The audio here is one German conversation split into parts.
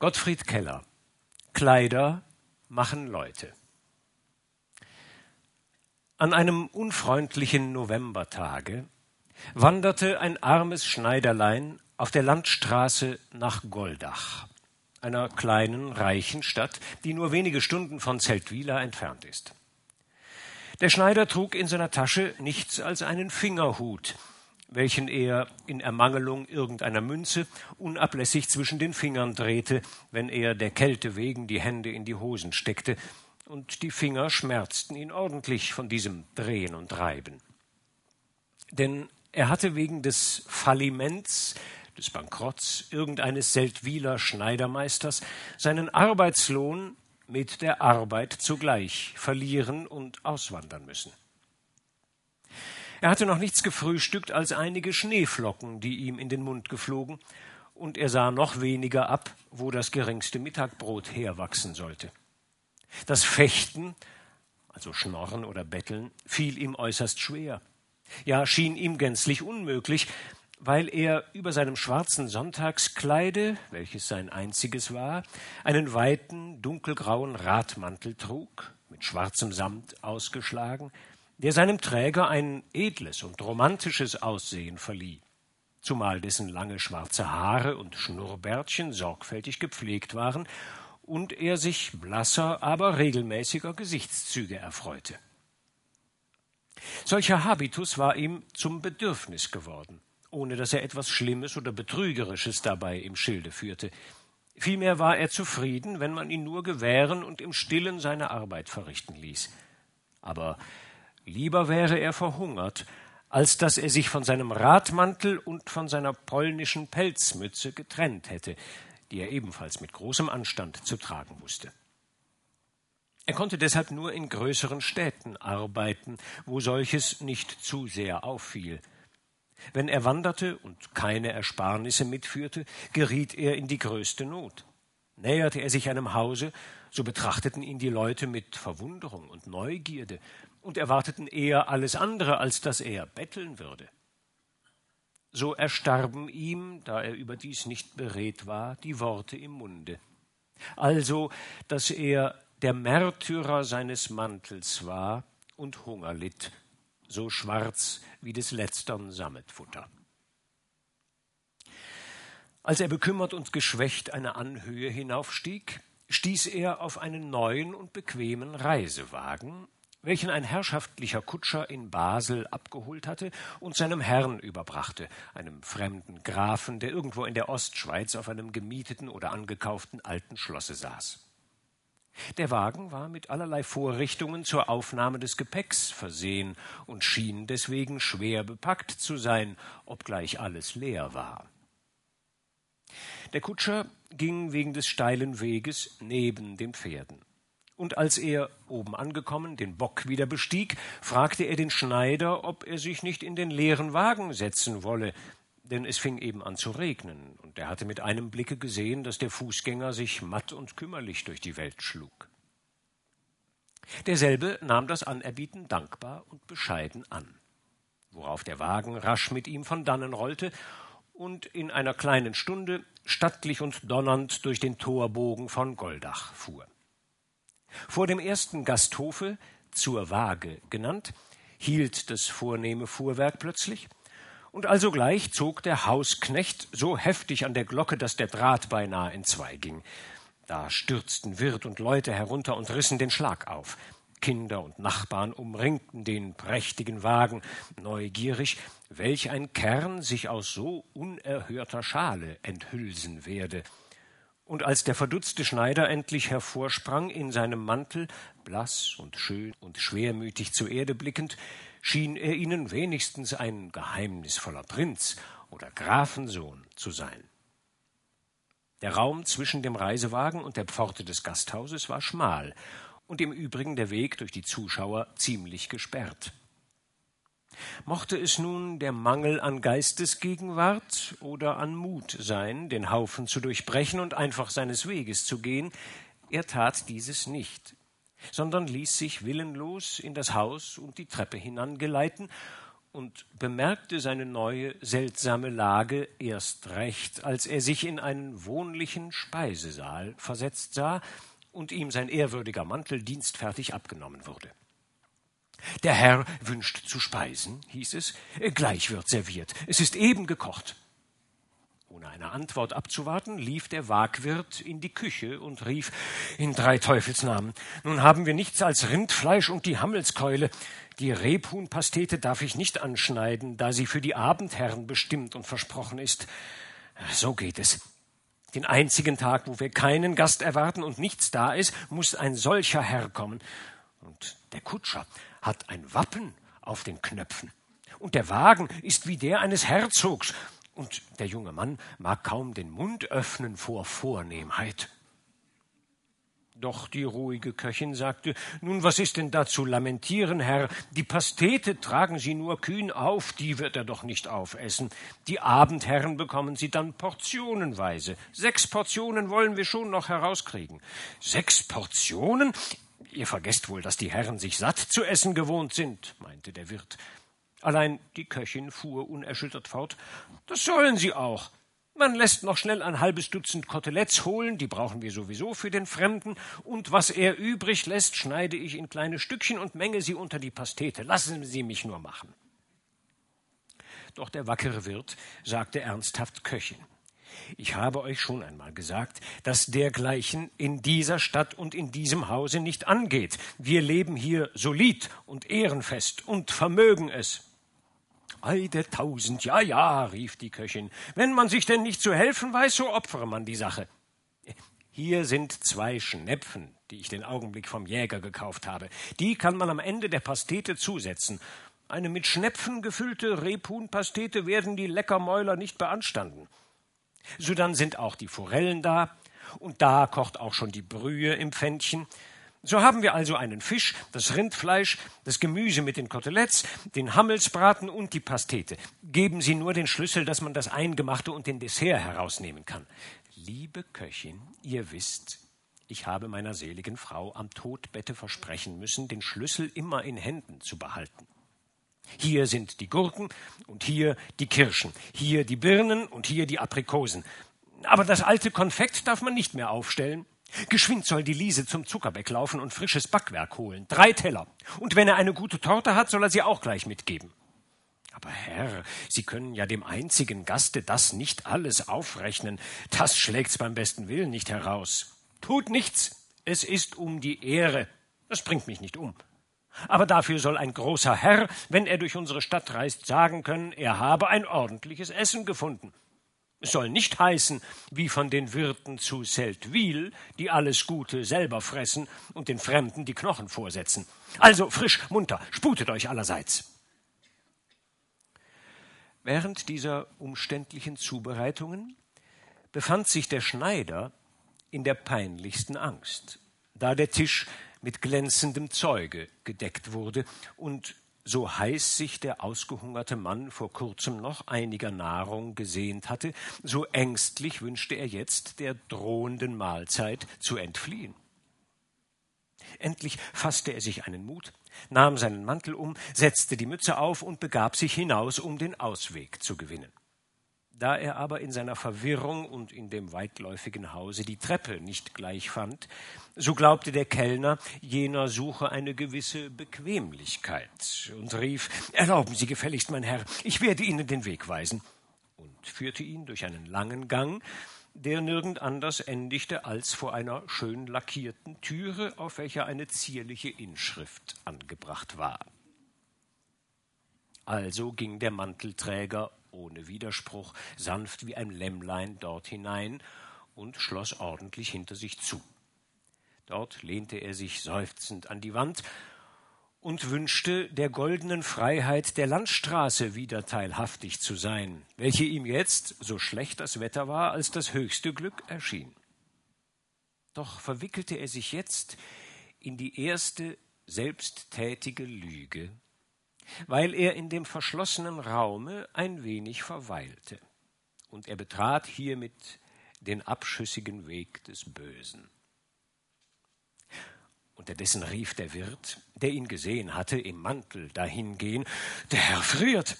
Gottfried Keller Kleider machen Leute. An einem unfreundlichen Novembertage wanderte ein armes Schneiderlein auf der Landstraße nach Goldach, einer kleinen, reichen Stadt, die nur wenige Stunden von Zeltwila entfernt ist. Der Schneider trug in seiner Tasche nichts als einen Fingerhut, welchen er in Ermangelung irgendeiner Münze unablässig zwischen den Fingern drehte, wenn er der Kälte wegen die Hände in die Hosen steckte, und die Finger schmerzten ihn ordentlich von diesem Drehen und Reiben. Denn er hatte wegen des Falliments, des Bankrotts irgendeines Seldwyler Schneidermeisters seinen Arbeitslohn mit der Arbeit zugleich verlieren und auswandern müssen. Er hatte noch nichts gefrühstückt als einige Schneeflocken, die ihm in den Mund geflogen, und er sah noch weniger ab, wo das geringste Mittagbrot herwachsen sollte. Das Fechten, also Schnorren oder Betteln, fiel ihm äußerst schwer. Ja, schien ihm gänzlich unmöglich, weil er über seinem schwarzen Sonntagskleide, welches sein einziges war, einen weiten, dunkelgrauen Radmantel trug, mit schwarzem Samt ausgeschlagen, der seinem Träger ein edles und romantisches Aussehen verlieh, zumal dessen lange schwarze Haare und Schnurrbärtchen sorgfältig gepflegt waren und er sich blasser, aber regelmäßiger Gesichtszüge erfreute. Solcher Habitus war ihm zum Bedürfnis geworden, ohne dass er etwas Schlimmes oder Betrügerisches dabei im Schilde führte. Vielmehr war er zufrieden, wenn man ihn nur gewähren und im Stillen seine Arbeit verrichten ließ. Aber Lieber wäre er verhungert, als dass er sich von seinem Radmantel und von seiner polnischen Pelzmütze getrennt hätte, die er ebenfalls mit großem Anstand zu tragen wusste. Er konnte deshalb nur in größeren Städten arbeiten, wo solches nicht zu sehr auffiel. Wenn er wanderte und keine Ersparnisse mitführte, geriet er in die größte Not. Näherte er sich einem Hause, so betrachteten ihn die Leute mit Verwunderung und Neugierde, und erwarteten eher alles andere, als dass er betteln würde. So erstarben ihm, da er überdies nicht beredt war, die Worte im Munde. Also, dass er der Märtyrer seines Mantels war und Hunger litt, so schwarz wie des letztern Sammetfutter. Als er bekümmert und geschwächt eine Anhöhe hinaufstieg, stieß er auf einen neuen und bequemen Reisewagen, welchen ein herrschaftlicher Kutscher in Basel abgeholt hatte und seinem Herrn überbrachte, einem fremden Grafen, der irgendwo in der Ostschweiz auf einem gemieteten oder angekauften alten Schlosse saß. Der Wagen war mit allerlei Vorrichtungen zur Aufnahme des Gepäcks versehen und schien deswegen schwer bepackt zu sein, obgleich alles leer war. Der Kutscher ging wegen des steilen Weges neben den Pferden und als er, oben angekommen, den Bock wieder bestieg, fragte er den Schneider, ob er sich nicht in den leeren Wagen setzen wolle, denn es fing eben an zu regnen, und er hatte mit einem Blicke gesehen, dass der Fußgänger sich matt und kümmerlich durch die Welt schlug. Derselbe nahm das Anerbieten dankbar und bescheiden an, worauf der Wagen rasch mit ihm von dannen rollte und in einer kleinen Stunde stattlich und donnernd durch den Torbogen von Goldach fuhr. Vor dem ersten Gasthofe, zur Waage genannt, hielt das vornehme Fuhrwerk plötzlich, und alsogleich zog der Hausknecht so heftig an der Glocke, dass der Draht beinahe entzweiging. Da stürzten Wirt und Leute herunter und rissen den Schlag auf. Kinder und Nachbarn umringten den prächtigen Wagen, neugierig, welch ein Kern sich aus so unerhörter Schale enthülsen werde und als der verdutzte Schneider endlich hervorsprang in seinem Mantel, blass und schön und schwermütig zur Erde blickend, schien er ihnen wenigstens ein geheimnisvoller Prinz oder Grafensohn zu sein. Der Raum zwischen dem Reisewagen und der Pforte des Gasthauses war schmal und im Übrigen der Weg durch die Zuschauer ziemlich gesperrt. Mochte es nun der Mangel an Geistesgegenwart oder an Mut sein, den Haufen zu durchbrechen und einfach seines Weges zu gehen, er tat dieses nicht, sondern ließ sich willenlos in das Haus und die Treppe hinangeleiten und bemerkte seine neue, seltsame Lage erst recht, als er sich in einen wohnlichen Speisesaal versetzt sah und ihm sein ehrwürdiger Mantel dienstfertig abgenommen wurde. Der Herr wünscht zu speisen, hieß es, gleich wird serviert, es ist eben gekocht. Ohne eine Antwort abzuwarten, lief der Wagwirt in die Küche und rief In drei Teufelsnamen. Nun haben wir nichts als Rindfleisch und die Hammelskeule. Die Rebhuhnpastete darf ich nicht anschneiden, da sie für die Abendherren bestimmt und versprochen ist. So geht es. Den einzigen Tag, wo wir keinen Gast erwarten und nichts da ist, muss ein solcher Herr kommen. Und der Kutscher hat ein Wappen auf den Knöpfen. Und der Wagen ist wie der eines Herzogs und der junge Mann mag kaum den Mund öffnen vor Vornehmheit. Doch die ruhige Köchin sagte, nun, was ist denn da zu lamentieren, Herr? Die Pastete tragen Sie nur kühn auf, die wird er doch nicht aufessen. Die Abendherren bekommen sie dann portionenweise. Sechs Portionen wollen wir schon noch herauskriegen. Sechs Portionen? Ihr vergesst wohl, dass die Herren sich satt zu essen gewohnt sind, meinte der Wirt. Allein die Köchin fuhr unerschüttert fort. Das sollen sie auch. Man lässt noch schnell ein halbes Dutzend Koteletts holen, die brauchen wir sowieso für den Fremden, und was er übrig lässt, schneide ich in kleine Stückchen und menge sie unter die Pastete. Lassen Sie mich nur machen. Doch der wackere Wirt sagte ernsthaft Köchin. Ich habe euch schon einmal gesagt, dass dergleichen in dieser Stadt und in diesem Hause nicht angeht. Wir leben hier solid und ehrenfest und vermögen es. Ei der Tausend, ja, ja, rief die Köchin, wenn man sich denn nicht zu helfen weiß, so opfere man die Sache. Hier sind zwei Schnepfen, die ich den Augenblick vom Jäger gekauft habe. Die kann man am Ende der Pastete zusetzen. Eine mit Schnepfen gefüllte Rebhuhnpastete werden die Leckermäuler nicht beanstanden. Sodann sind auch die Forellen da, und da kocht auch schon die Brühe im Pfännchen. So haben wir also einen Fisch, das Rindfleisch, das Gemüse mit den Koteletts, den Hammelsbraten und die Pastete. Geben Sie nur den Schlüssel, dass man das Eingemachte und den Dessert herausnehmen kann. Liebe Köchin, ihr wisst, ich habe meiner seligen Frau am Todbette versprechen müssen, den Schlüssel immer in Händen zu behalten. Hier sind die Gurken und hier die Kirschen, hier die Birnen und hier die Aprikosen. Aber das alte Konfekt darf man nicht mehr aufstellen. Geschwind soll die Liese zum Zuckerbäck laufen und frisches Backwerk holen. Drei Teller. Und wenn er eine gute Torte hat, soll er sie auch gleich mitgeben. Aber Herr, Sie können ja dem einzigen Gaste das nicht alles aufrechnen. Das schlägt's beim besten Willen nicht heraus. Tut nichts. Es ist um die Ehre. Das bringt mich nicht um. Aber dafür soll ein großer Herr, wenn er durch unsere Stadt reist, sagen können, er habe ein ordentliches Essen gefunden. Es soll nicht heißen, wie von den Wirten zu Seldwyl, die alles Gute selber fressen und den Fremden die Knochen vorsetzen. Also frisch, munter, sputet euch allerseits. Während dieser umständlichen Zubereitungen befand sich der Schneider in der peinlichsten Angst, da der Tisch mit glänzendem Zeuge gedeckt wurde und so heiß sich der ausgehungerte Mann vor kurzem noch einiger Nahrung gesehnt hatte, so ängstlich wünschte er jetzt der drohenden Mahlzeit zu entfliehen. Endlich fasste er sich einen Mut, nahm seinen Mantel um, setzte die Mütze auf und begab sich hinaus, um den Ausweg zu gewinnen. Da er aber in seiner Verwirrung und in dem weitläufigen Hause die Treppe nicht gleich fand, so glaubte der Kellner, jener suche eine gewisse Bequemlichkeit und rief Erlauben Sie gefälligst, mein Herr, ich werde Ihnen den Weg weisen und führte ihn durch einen langen Gang, der nirgend anders endigte als vor einer schön lackierten Türe, auf welcher eine zierliche Inschrift angebracht war. Also ging der Mantelträger ohne Widerspruch, sanft wie ein Lämmlein dort hinein und schloss ordentlich hinter sich zu. Dort lehnte er sich seufzend an die Wand und wünschte, der goldenen Freiheit der Landstraße wieder teilhaftig zu sein, welche ihm jetzt, so schlecht das Wetter war, als das höchste Glück erschien. Doch verwickelte er sich jetzt in die erste selbsttätige Lüge, weil er in dem verschlossenen Raume ein wenig verweilte, und er betrat hiermit den abschüssigen Weg des Bösen. Unterdessen rief der Wirt, der ihn gesehen hatte, im Mantel dahingehen, der Herr friert.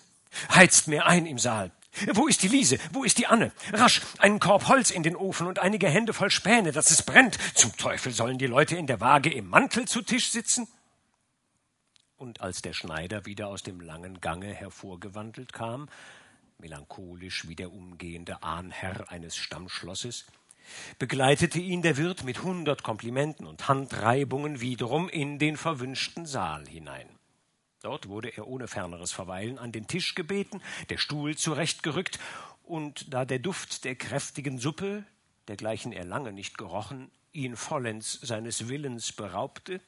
Heizt mir ein im Saal. Wo ist die Liese? Wo ist die Anne? Rasch, einen Korb Holz in den Ofen und einige Hände voll Späne, dass es brennt. Zum Teufel sollen die Leute in der Waage im Mantel zu Tisch sitzen? Und als der Schneider wieder aus dem langen Gange hervorgewandelt kam, melancholisch wie der umgehende Ahnherr eines Stammschlosses, begleitete ihn der Wirt mit hundert Komplimenten und Handreibungen wiederum in den verwünschten Saal hinein. Dort wurde er ohne ferneres Verweilen an den Tisch gebeten, der Stuhl zurechtgerückt, und da der Duft der kräftigen Suppe, dergleichen er lange nicht gerochen, ihn vollends seines Willens beraubte,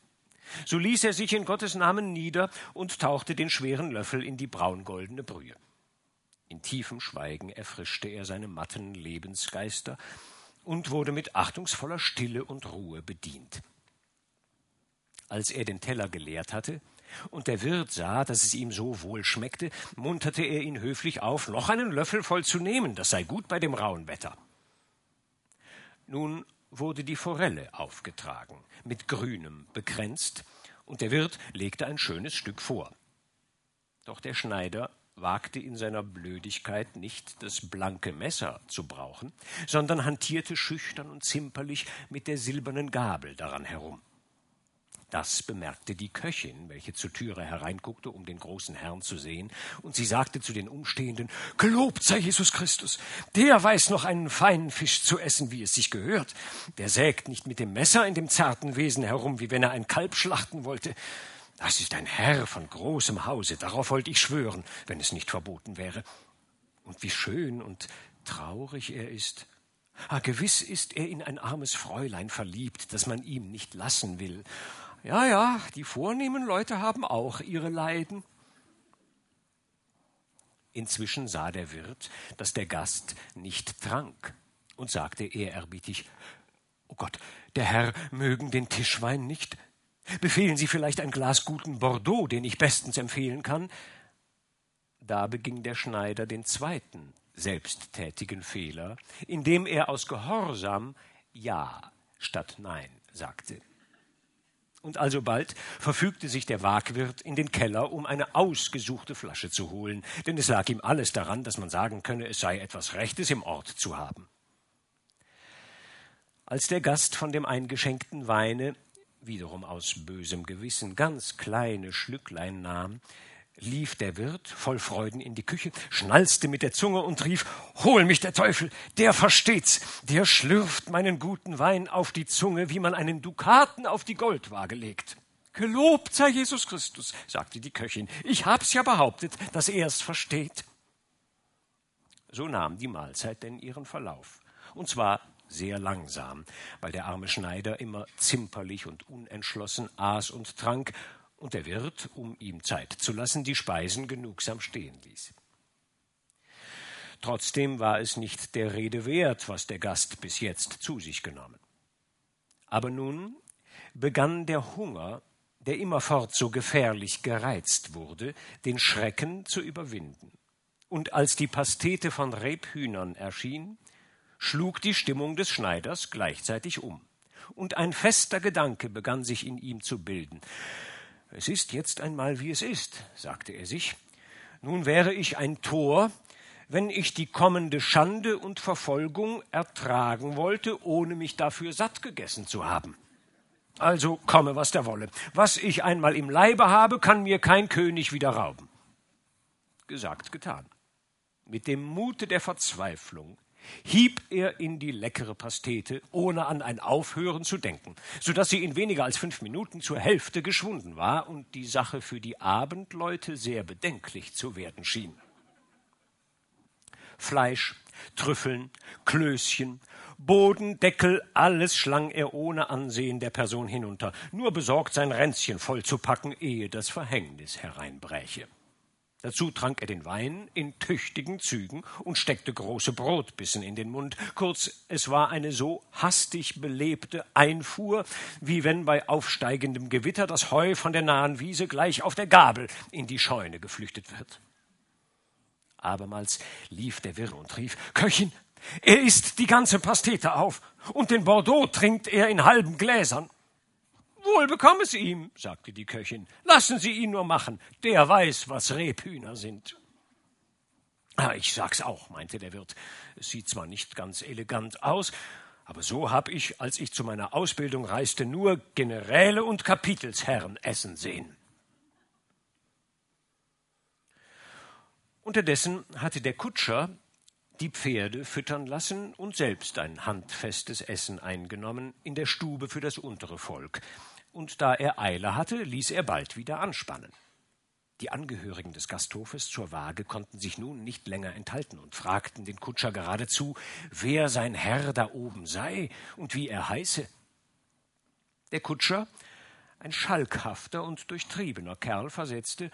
so ließ er sich in Gottes Namen nieder und tauchte den schweren Löffel in die braungoldene Brühe. In tiefem Schweigen erfrischte er seine matten Lebensgeister und wurde mit achtungsvoller Stille und Ruhe bedient. Als er den Teller geleert hatte und der Wirt sah, dass es ihm so wohl schmeckte, munterte er ihn höflich auf, noch einen Löffel voll zu nehmen, das sei gut bei dem rauen Wetter. Nun wurde die Forelle aufgetragen, mit Grünem bekränzt, und der Wirt legte ein schönes Stück vor. Doch der Schneider wagte in seiner Blödigkeit nicht das blanke Messer zu brauchen, sondern hantierte schüchtern und zimperlich mit der silbernen Gabel daran herum. Das bemerkte die Köchin, welche zur Türe hereinguckte, um den großen Herrn zu sehen, und sie sagte zu den Umstehenden, Gelobt sei Jesus Christus, der weiß noch einen feinen Fisch zu essen, wie es sich gehört. Der sägt nicht mit dem Messer in dem zarten Wesen herum, wie wenn er ein Kalb schlachten wollte. Das ist ein Herr von großem Hause, darauf wollte ich schwören, wenn es nicht verboten wäre. Und wie schön und traurig er ist. Ah, gewiss ist er in ein armes Fräulein verliebt, das man ihm nicht lassen will. Ja, ja, die vornehmen Leute haben auch ihre Leiden. Inzwischen sah der Wirt, dass der Gast nicht trank und sagte ehrerbietig, O Gott, der Herr mögen den Tischwein nicht Befehlen Sie vielleicht ein Glas guten Bordeaux, den ich bestens empfehlen kann? Da beging der Schneider den zweiten selbsttätigen Fehler, indem er aus Gehorsam Ja statt Nein sagte. Und alsobald verfügte sich der Wagwirt in den Keller, um eine ausgesuchte Flasche zu holen, denn es lag ihm alles daran, dass man sagen könne, es sei etwas Rechtes im Ort zu haben. Als der Gast von dem eingeschenkten Weine wiederum aus bösem Gewissen ganz kleine Schlücklein nahm, lief der Wirt voll Freuden in die Küche, schnalzte mit der Zunge und rief Hol mich der Teufel, der versteht's, der schlürft meinen guten Wein auf die Zunge, wie man einen Dukaten auf die Goldwaage legt. Gelobt sei Jesus Christus, sagte die Köchin, ich hab's ja behauptet, dass er's versteht. So nahm die Mahlzeit denn ihren Verlauf, und zwar sehr langsam, weil der arme Schneider immer zimperlich und unentschlossen aß und trank und der Wirt, um ihm Zeit zu lassen, die Speisen genugsam stehen ließ. Trotzdem war es nicht der Rede wert, was der Gast bis jetzt zu sich genommen. Aber nun begann der Hunger, der immerfort so gefährlich gereizt wurde, den Schrecken zu überwinden. Und als die Pastete von Rebhühnern erschien, schlug die Stimmung des Schneiders gleichzeitig um. Und ein fester Gedanke begann sich in ihm zu bilden. Es ist jetzt einmal, wie es ist, sagte er sich. Nun wäre ich ein Tor, wenn ich die kommende Schande und Verfolgung ertragen wollte, ohne mich dafür satt gegessen zu haben. Also komme, was der wolle. Was ich einmal im Leibe habe, kann mir kein König wieder rauben. Gesagt, getan. Mit dem Mute der Verzweiflung hieb er in die leckere Pastete, ohne an ein Aufhören zu denken, so dass sie in weniger als fünf Minuten zur Hälfte geschwunden war und die Sache für die Abendleute sehr bedenklich zu werden schien. Fleisch, Trüffeln, Klößchen, Boden, Deckel, alles schlang er ohne Ansehen der Person hinunter, nur besorgt sein Ränzchen vollzupacken, ehe das Verhängnis hereinbräche. Dazu trank er den Wein in tüchtigen Zügen und steckte große Brotbissen in den Mund. Kurz, es war eine so hastig belebte Einfuhr, wie wenn bei aufsteigendem Gewitter das Heu von der nahen Wiese gleich auf der Gabel in die Scheune geflüchtet wird. Abermals lief der Wirt und rief Köchin, er isst die ganze Pastete auf, und den Bordeaux trinkt er in halben Gläsern. Wo Wohl bekomm es ihm, sagte die Köchin. Lassen Sie ihn nur machen, der weiß, was Rebhühner sind. Ah, ich sag's auch, meinte der Wirt. Es sieht zwar nicht ganz elegant aus, aber so hab ich, als ich zu meiner Ausbildung reiste, nur Generäle und Kapitelsherren essen sehen. Unterdessen hatte der Kutscher die Pferde füttern lassen und selbst ein handfestes Essen eingenommen in der Stube für das untere Volk, und da er Eile hatte, ließ er bald wieder anspannen. Die Angehörigen des Gasthofes zur Waage konnten sich nun nicht länger enthalten und fragten den Kutscher geradezu, wer sein Herr da oben sei und wie er heiße. Der Kutscher, ein schalkhafter und durchtriebener Kerl, versetzte,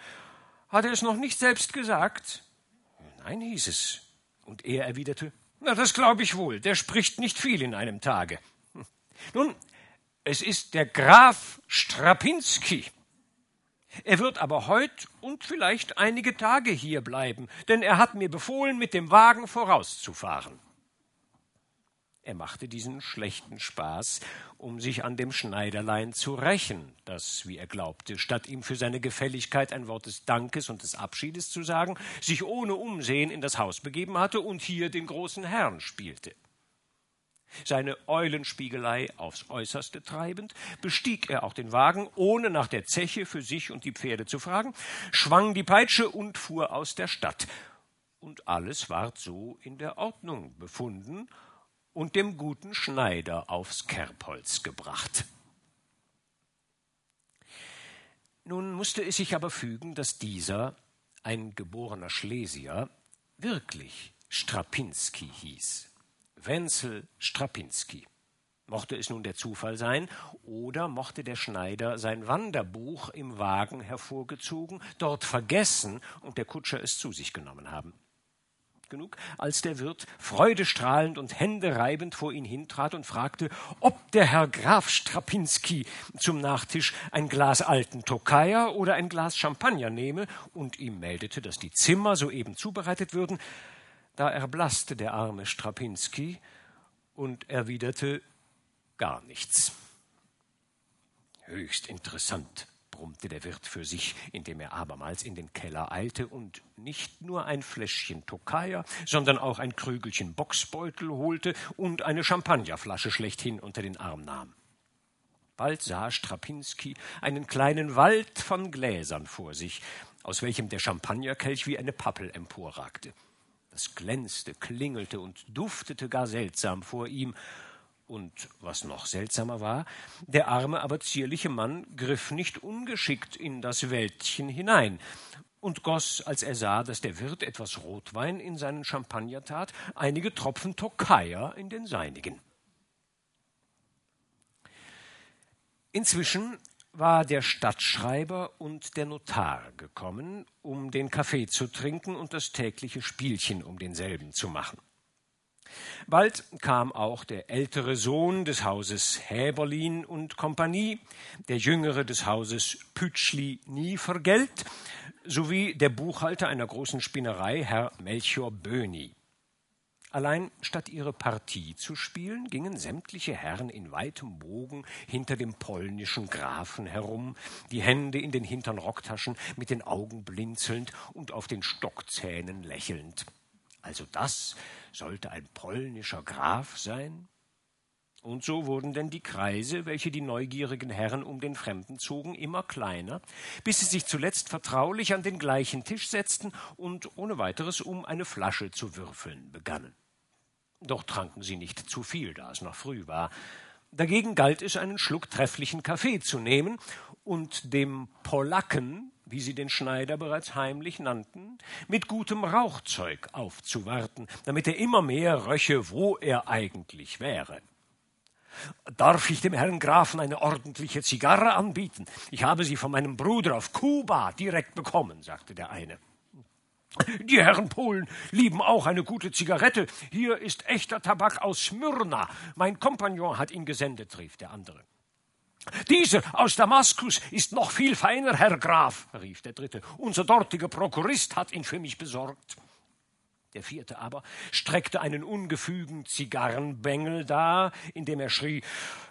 hatte es noch nicht selbst gesagt? Nein, hieß es. Und er erwiderte, na, das glaube ich wohl, der spricht nicht viel in einem Tage. Hm. Nun, es ist der Graf Strapinski. Er wird aber heut und vielleicht einige Tage hier bleiben, denn er hat mir befohlen, mit dem Wagen vorauszufahren. Er machte diesen schlechten Spaß, um sich an dem Schneiderlein zu rächen, das, wie er glaubte, statt ihm für seine Gefälligkeit ein Wort des Dankes und des Abschiedes zu sagen, sich ohne Umsehen in das Haus begeben hatte und hier den großen Herrn spielte. Seine Eulenspiegelei aufs äußerste treibend, bestieg er auch den Wagen, ohne nach der Zeche für sich und die Pferde zu fragen, schwang die Peitsche und fuhr aus der Stadt. Und alles ward so in der Ordnung befunden und dem guten Schneider aufs Kerbholz gebracht. Nun musste es sich aber fügen, dass dieser, ein geborener Schlesier, wirklich Strapinski hieß. Wenzel Strapinski. Mochte es nun der Zufall sein, oder mochte der Schneider sein Wanderbuch im Wagen hervorgezogen, dort vergessen und der Kutscher es zu sich genommen haben genug, als der Wirt freudestrahlend und händereibend vor ihn hintrat und fragte, ob der Herr Graf Strapinski zum Nachtisch ein Glas alten Tokaja oder ein Glas Champagner nehme und ihm meldete, dass die Zimmer soeben zubereitet würden, da erblaßte der arme Strapinski und erwiderte gar nichts. Höchst interessant, brummte der Wirt für sich, indem er abermals in den Keller eilte und nicht nur ein Fläschchen Tokaja, sondern auch ein Krügelchen Boxbeutel holte und eine Champagnerflasche schlechthin unter den Arm nahm. Bald sah Strapinski einen kleinen Wald von Gläsern vor sich, aus welchem der Champagnerkelch wie eine Pappel emporragte. Das glänzte, klingelte und duftete gar seltsam vor ihm, und was noch seltsamer war, der arme, aber zierliche Mann griff nicht ungeschickt in das Wäldchen hinein und goss, als er sah, dass der Wirt etwas Rotwein in seinen Champagner tat, einige Tropfen Tokaja in den seinigen. Inzwischen war der Stadtschreiber und der Notar gekommen, um den Kaffee zu trinken und das tägliche Spielchen um denselben zu machen. Bald kam auch der ältere Sohn des Hauses Häberlin und Kompanie, der jüngere des Hauses Pütschli Nievergelt, sowie der Buchhalter einer großen Spinnerei, Herr Melchior Böhni. Allein statt ihre Partie zu spielen, gingen sämtliche Herren in weitem Bogen hinter dem polnischen Grafen herum, die Hände in den hintern Rocktaschen, mit den Augen blinzelnd und auf den Stockzähnen lächelnd. Also das sollte ein polnischer Graf sein? Und so wurden denn die Kreise, welche die neugierigen Herren um den Fremden zogen, immer kleiner, bis sie sich zuletzt vertraulich an den gleichen Tisch setzten und ohne weiteres um eine Flasche zu würfeln begannen. Doch tranken sie nicht zu viel, da es noch früh war. Dagegen galt es, einen Schluck trefflichen Kaffee zu nehmen und dem Polacken, wie sie den Schneider bereits heimlich nannten, mit gutem Rauchzeug aufzuwarten, damit er immer mehr röche, wo er eigentlich wäre. Darf ich dem Herrn Grafen eine ordentliche Zigarre anbieten? Ich habe sie von meinem Bruder auf Kuba direkt bekommen, sagte der eine. Die Herren Polen lieben auch eine gute Zigarette. Hier ist echter Tabak aus Smyrna. Mein Kompagnon hat ihn gesendet, rief der andere. Dieser aus Damaskus ist noch viel feiner, Herr Graf, rief der dritte. Unser dortiger Prokurist hat ihn für mich besorgt. Der vierte aber streckte einen ungefügen Zigarrenbengel dar, indem er schrie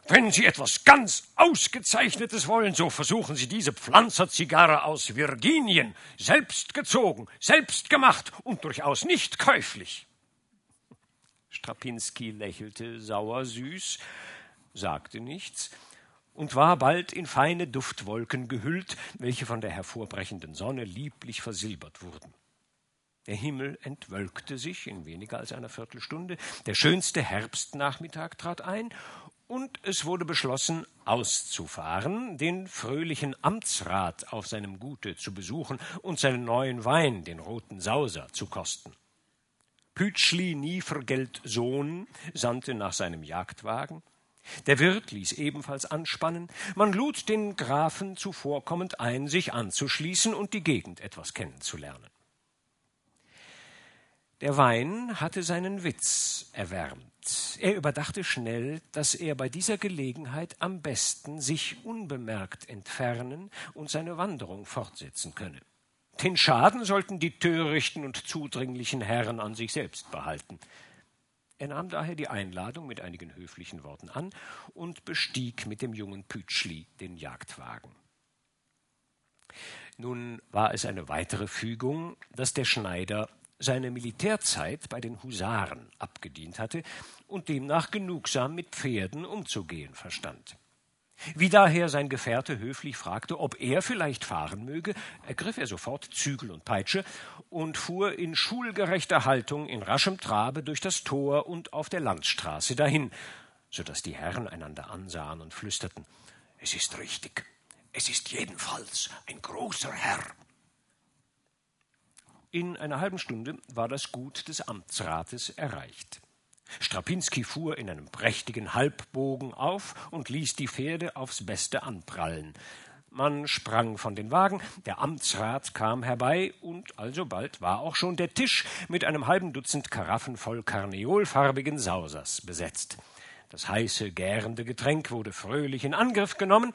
Wenn Sie etwas ganz Ausgezeichnetes wollen, so versuchen Sie diese Pflanzerzigarre aus Virginien, selbst gezogen, selbst gemacht und durchaus nicht käuflich. Strapinski lächelte sauersüß, sagte nichts und war bald in feine Duftwolken gehüllt, welche von der hervorbrechenden Sonne lieblich versilbert wurden. Der Himmel entwölkte sich in weniger als einer Viertelstunde, der schönste Herbstnachmittag trat ein, und es wurde beschlossen, auszufahren, den fröhlichen Amtsrat auf seinem Gute zu besuchen und seinen neuen Wein, den roten Sauser, zu kosten. Pütschli Nievergelt Sohn sandte nach seinem Jagdwagen, der Wirt ließ ebenfalls anspannen, man lud den Grafen zuvorkommend ein, sich anzuschließen und die Gegend etwas kennenzulernen. Der Wein hatte seinen Witz erwärmt. Er überdachte schnell, dass er bei dieser Gelegenheit am besten sich unbemerkt entfernen und seine Wanderung fortsetzen könne. Den Schaden sollten die törichten und zudringlichen Herren an sich selbst behalten. Er nahm daher die Einladung mit einigen höflichen Worten an und bestieg mit dem jungen Pütschli den Jagdwagen. Nun war es eine weitere Fügung, dass der Schneider seine Militärzeit bei den Husaren abgedient hatte und demnach genugsam mit Pferden umzugehen verstand. Wie daher sein Gefährte höflich fragte, ob er vielleicht fahren möge, ergriff er sofort Zügel und Peitsche und fuhr in schulgerechter Haltung in raschem Trabe durch das Tor und auf der Landstraße dahin, so dass die Herren einander ansahen und flüsterten Es ist richtig, es ist jedenfalls ein großer Herr. In einer halben Stunde war das Gut des Amtsrates erreicht. Strapinski fuhr in einem prächtigen Halbbogen auf und ließ die Pferde aufs Beste anprallen. Man sprang von den Wagen, der Amtsrat kam herbei, und alsobald war auch schon der Tisch mit einem halben Dutzend Karaffen voll karneolfarbigen Sausers besetzt. Das heiße, gärende Getränk wurde fröhlich in Angriff genommen,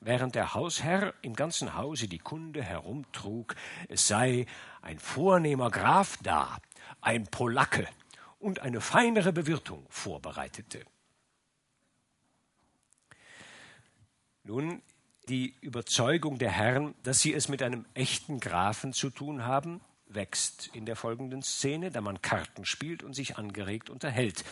während der Hausherr im ganzen Hause die Kunde herumtrug, es sei ein vornehmer Graf da, ein Polacke und eine feinere Bewirtung vorbereitete. Nun, die Überzeugung der Herren, dass sie es mit einem echten Grafen zu tun haben, wächst in der folgenden Szene, da man Karten spielt und sich angeregt unterhält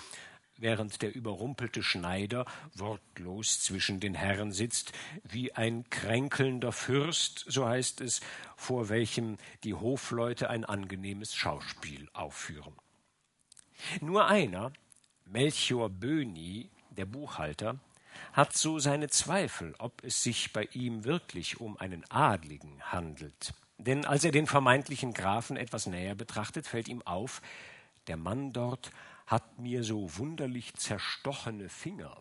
während der überrumpelte Schneider wortlos zwischen den Herren sitzt, wie ein kränkelnder Fürst, so heißt es, vor welchem die Hofleute ein angenehmes Schauspiel aufführen. Nur einer, Melchior Böhni, der Buchhalter, hat so seine Zweifel, ob es sich bei ihm wirklich um einen Adligen handelt. Denn als er den vermeintlichen Grafen etwas näher betrachtet, fällt ihm auf, der Mann dort hat mir so wunderlich zerstochene Finger.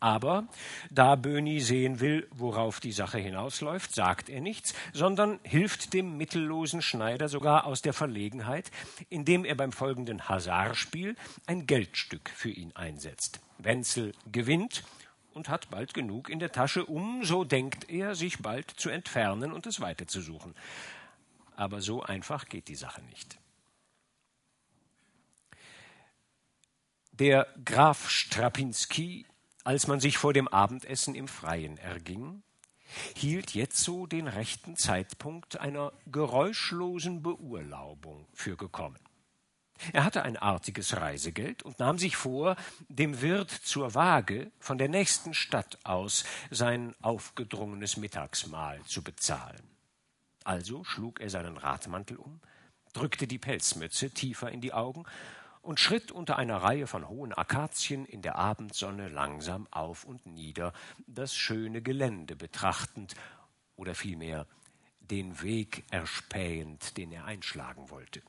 Aber da Böhni sehen will, worauf die Sache hinausläuft, sagt er nichts, sondern hilft dem mittellosen Schneider sogar aus der Verlegenheit, indem er beim folgenden Hasardspiel ein Geldstück für ihn einsetzt. Wenzel gewinnt und hat bald genug in der Tasche, um, so denkt er, sich bald zu entfernen und es weiterzusuchen. Aber so einfach geht die Sache nicht. Der Graf Strapinski, als man sich vor dem Abendessen im Freien erging, hielt jetzo den rechten Zeitpunkt einer geräuschlosen Beurlaubung für gekommen. Er hatte ein artiges Reisegeld und nahm sich vor, dem Wirt zur Waage von der nächsten Stadt aus sein aufgedrungenes Mittagsmahl zu bezahlen. Also schlug er seinen Radmantel um, drückte die Pelzmütze tiefer in die Augen und schritt unter einer Reihe von hohen Akazien in der Abendsonne langsam auf und nieder, das schöne Gelände betrachtend oder vielmehr den Weg erspähend, den er einschlagen wollte.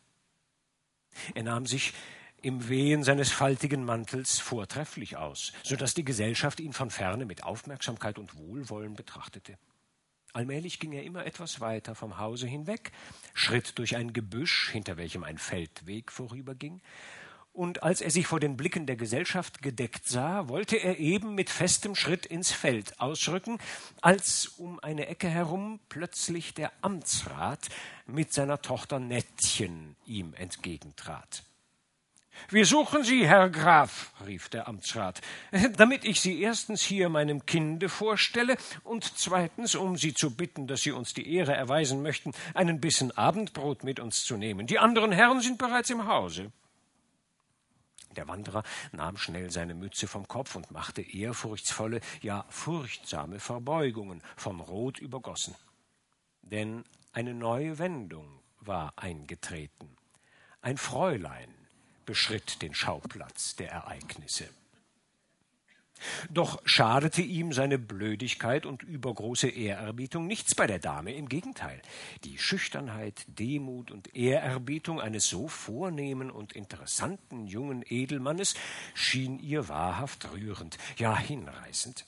Er nahm sich im Wehen seines faltigen Mantels vortrefflich aus, so dass die Gesellschaft ihn von ferne mit Aufmerksamkeit und Wohlwollen betrachtete. Allmählich ging er immer etwas weiter vom Hause hinweg, schritt durch ein Gebüsch, hinter welchem ein Feldweg vorüberging, und als er sich vor den Blicken der Gesellschaft gedeckt sah, wollte er eben mit festem Schritt ins Feld ausrücken, als um eine Ecke herum plötzlich der Amtsrat mit seiner Tochter Nettchen ihm entgegentrat. Wir suchen Sie, Herr Graf, rief der Amtsrat, damit ich Sie erstens hier meinem Kinde vorstelle und zweitens, um Sie zu bitten, dass Sie uns die Ehre erweisen möchten, einen Bissen Abendbrot mit uns zu nehmen. Die anderen Herren sind bereits im Hause. Der Wanderer nahm schnell seine Mütze vom Kopf und machte ehrfurchtsvolle, ja furchtsame Verbeugungen, von Rot übergossen. Denn eine neue Wendung war eingetreten. Ein Fräulein beschritt den Schauplatz der Ereignisse. Doch schadete ihm seine Blödigkeit und übergroße Ehrerbietung nichts bei der Dame, im Gegenteil. Die Schüchternheit, Demut und Ehrerbietung eines so vornehmen und interessanten jungen Edelmannes schien ihr wahrhaft rührend, ja hinreißend.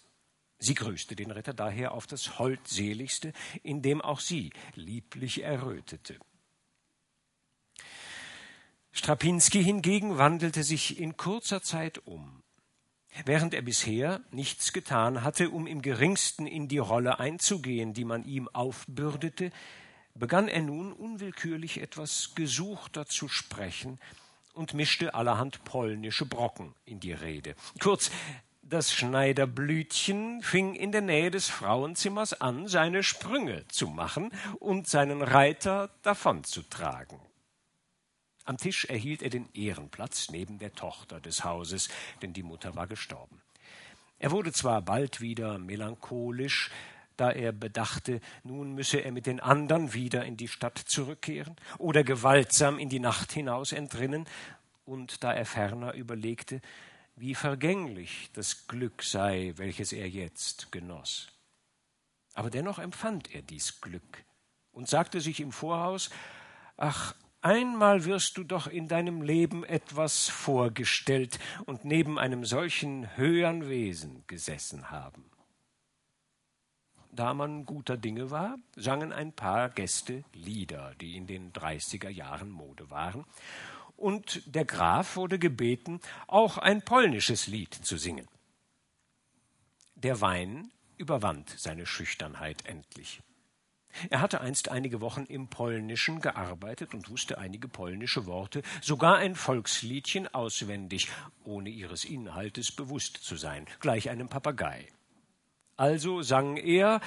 Sie grüßte den Ritter daher auf das Holdseligste, indem auch sie lieblich errötete. Strapinski hingegen wandelte sich in kurzer Zeit um. Während er bisher nichts getan hatte, um im geringsten in die Rolle einzugehen, die man ihm aufbürdete, begann er nun unwillkürlich etwas gesuchter zu sprechen und mischte allerhand polnische Brocken in die Rede. Kurz, das Schneiderblütchen fing in der Nähe des Frauenzimmers an, seine Sprünge zu machen und seinen Reiter davonzutragen. Am Tisch erhielt er den Ehrenplatz neben der Tochter des Hauses, denn die Mutter war gestorben. Er wurde zwar bald wieder melancholisch, da er bedachte, nun müsse er mit den andern wieder in die Stadt zurückkehren oder gewaltsam in die Nacht hinaus entrinnen, und da er ferner überlegte, wie vergänglich das Glück sei, welches er jetzt genoss. Aber dennoch empfand er dies Glück und sagte sich im Voraus, ach, Einmal wirst du doch in deinem Leben etwas vorgestellt und neben einem solchen höheren Wesen gesessen haben. Da man guter Dinge war, sangen ein paar Gäste Lieder, die in den dreißiger Jahren Mode waren, und der Graf wurde gebeten, auch ein polnisches Lied zu singen. Der Wein überwand seine Schüchternheit endlich. Er hatte einst einige Wochen im Polnischen gearbeitet und wusste einige polnische Worte, sogar ein Volksliedchen auswendig, ohne ihres Inhaltes bewusst zu sein, gleich einem Papagei. Also sang er,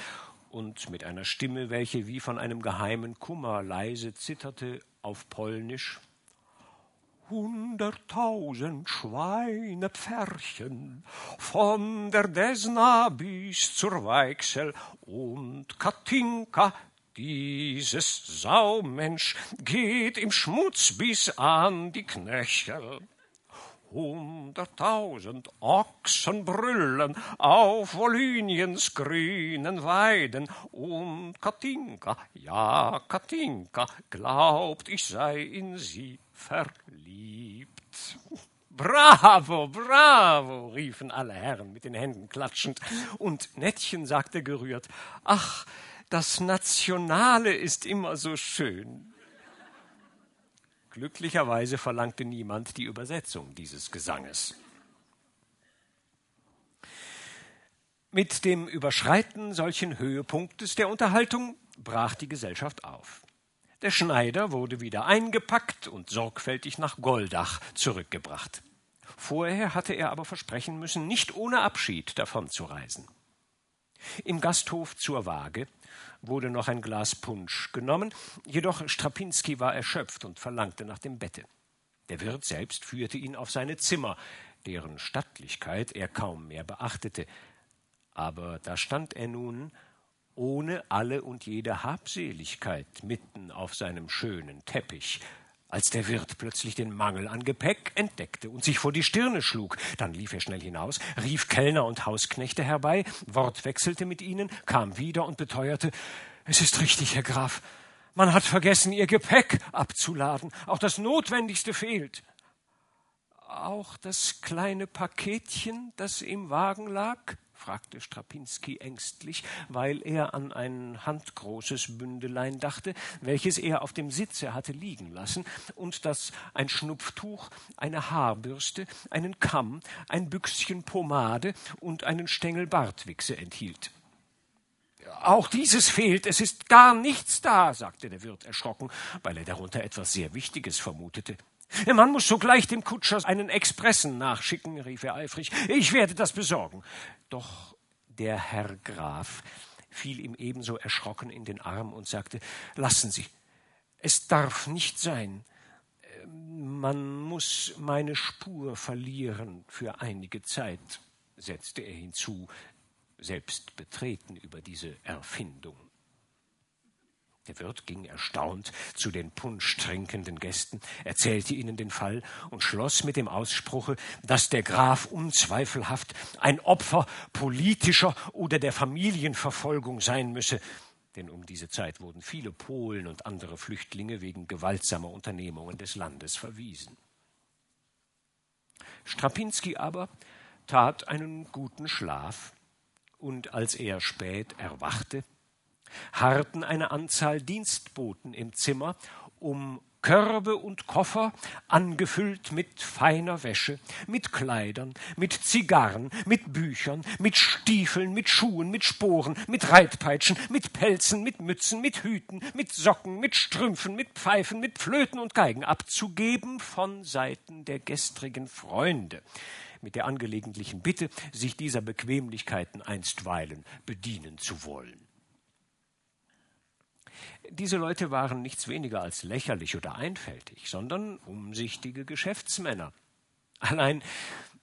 und mit einer Stimme, welche wie von einem geheimen Kummer leise zitterte, auf Polnisch Hunderttausend Schweinepferchen von der Desna bis zur Weichsel und Katinka, dieses Saumensch geht im Schmutz bis an die Knöchel. Hunderttausend Ochsen brüllen auf Wolyniens grünen Weiden und Katinka, ja, Katinka, glaubt, ich sei in sie verliebt. Bravo, bravo, riefen alle Herren mit den Händen klatschend, und Nettchen sagte gerührt, ach, das Nationale ist immer so schön. Glücklicherweise verlangte niemand die Übersetzung dieses Gesanges. Mit dem Überschreiten solchen Höhepunktes der Unterhaltung brach die Gesellschaft auf. Der Schneider wurde wieder eingepackt und sorgfältig nach Goldach zurückgebracht. Vorher hatte er aber versprechen müssen, nicht ohne Abschied davon zu reisen. Im Gasthof zur Waage wurde noch ein Glas Punsch genommen, jedoch Strapinski war erschöpft und verlangte nach dem Bette. Der Wirt selbst führte ihn auf seine Zimmer, deren Stattlichkeit er kaum mehr beachtete. Aber da stand er nun ohne alle und jede Habseligkeit mitten auf seinem schönen Teppich, als der Wirt plötzlich den Mangel an Gepäck entdeckte und sich vor die Stirne schlug. Dann lief er schnell hinaus, rief Kellner und Hausknechte herbei, wortwechselte mit ihnen, kam wieder und beteuerte Es ist richtig, Herr Graf, man hat vergessen, ihr Gepäck abzuladen, auch das Notwendigste fehlt. Auch das kleine Paketchen, das im Wagen lag? Fragte Strapinski ängstlich, weil er an ein handgroßes Bündelein dachte, welches er auf dem Sitze hatte liegen lassen und das ein Schnupftuch, eine Haarbürste, einen Kamm, ein Büchschen Pomade und einen Stängel Bartwichse enthielt. Auch dieses fehlt, es ist gar nichts da, sagte der Wirt erschrocken, weil er darunter etwas sehr Wichtiges vermutete. Man muss sogleich dem Kutscher einen Expressen nachschicken, rief er eifrig. Ich werde das besorgen. Doch der Herr Graf fiel ihm ebenso erschrocken in den Arm und sagte Lassen Sie, es darf nicht sein. Man muss meine Spur verlieren für einige Zeit, setzte er hinzu, selbst betreten über diese Erfindung. Der Wirt ging erstaunt zu den punschtrinkenden Gästen, erzählte ihnen den Fall und schloss mit dem Ausspruche, dass der Graf unzweifelhaft ein Opfer politischer oder der Familienverfolgung sein müsse, denn um diese Zeit wurden viele Polen und andere Flüchtlinge wegen gewaltsamer Unternehmungen des Landes verwiesen. Strapinski aber tat einen guten Schlaf, und als er spät erwachte, harrten eine Anzahl Dienstboten im Zimmer, um Körbe und Koffer, angefüllt mit feiner Wäsche, mit Kleidern, mit Zigarren, mit Büchern, mit Stiefeln, mit Schuhen, mit Sporen, mit Reitpeitschen, mit Pelzen, mit Mützen, mit Hüten, mit Socken, mit Strümpfen, mit Pfeifen, mit Flöten und Geigen abzugeben von Seiten der gestrigen Freunde, mit der angelegentlichen Bitte, sich dieser Bequemlichkeiten einstweilen bedienen zu wollen. Diese Leute waren nichts weniger als lächerlich oder einfältig, sondern umsichtige Geschäftsmänner. Allein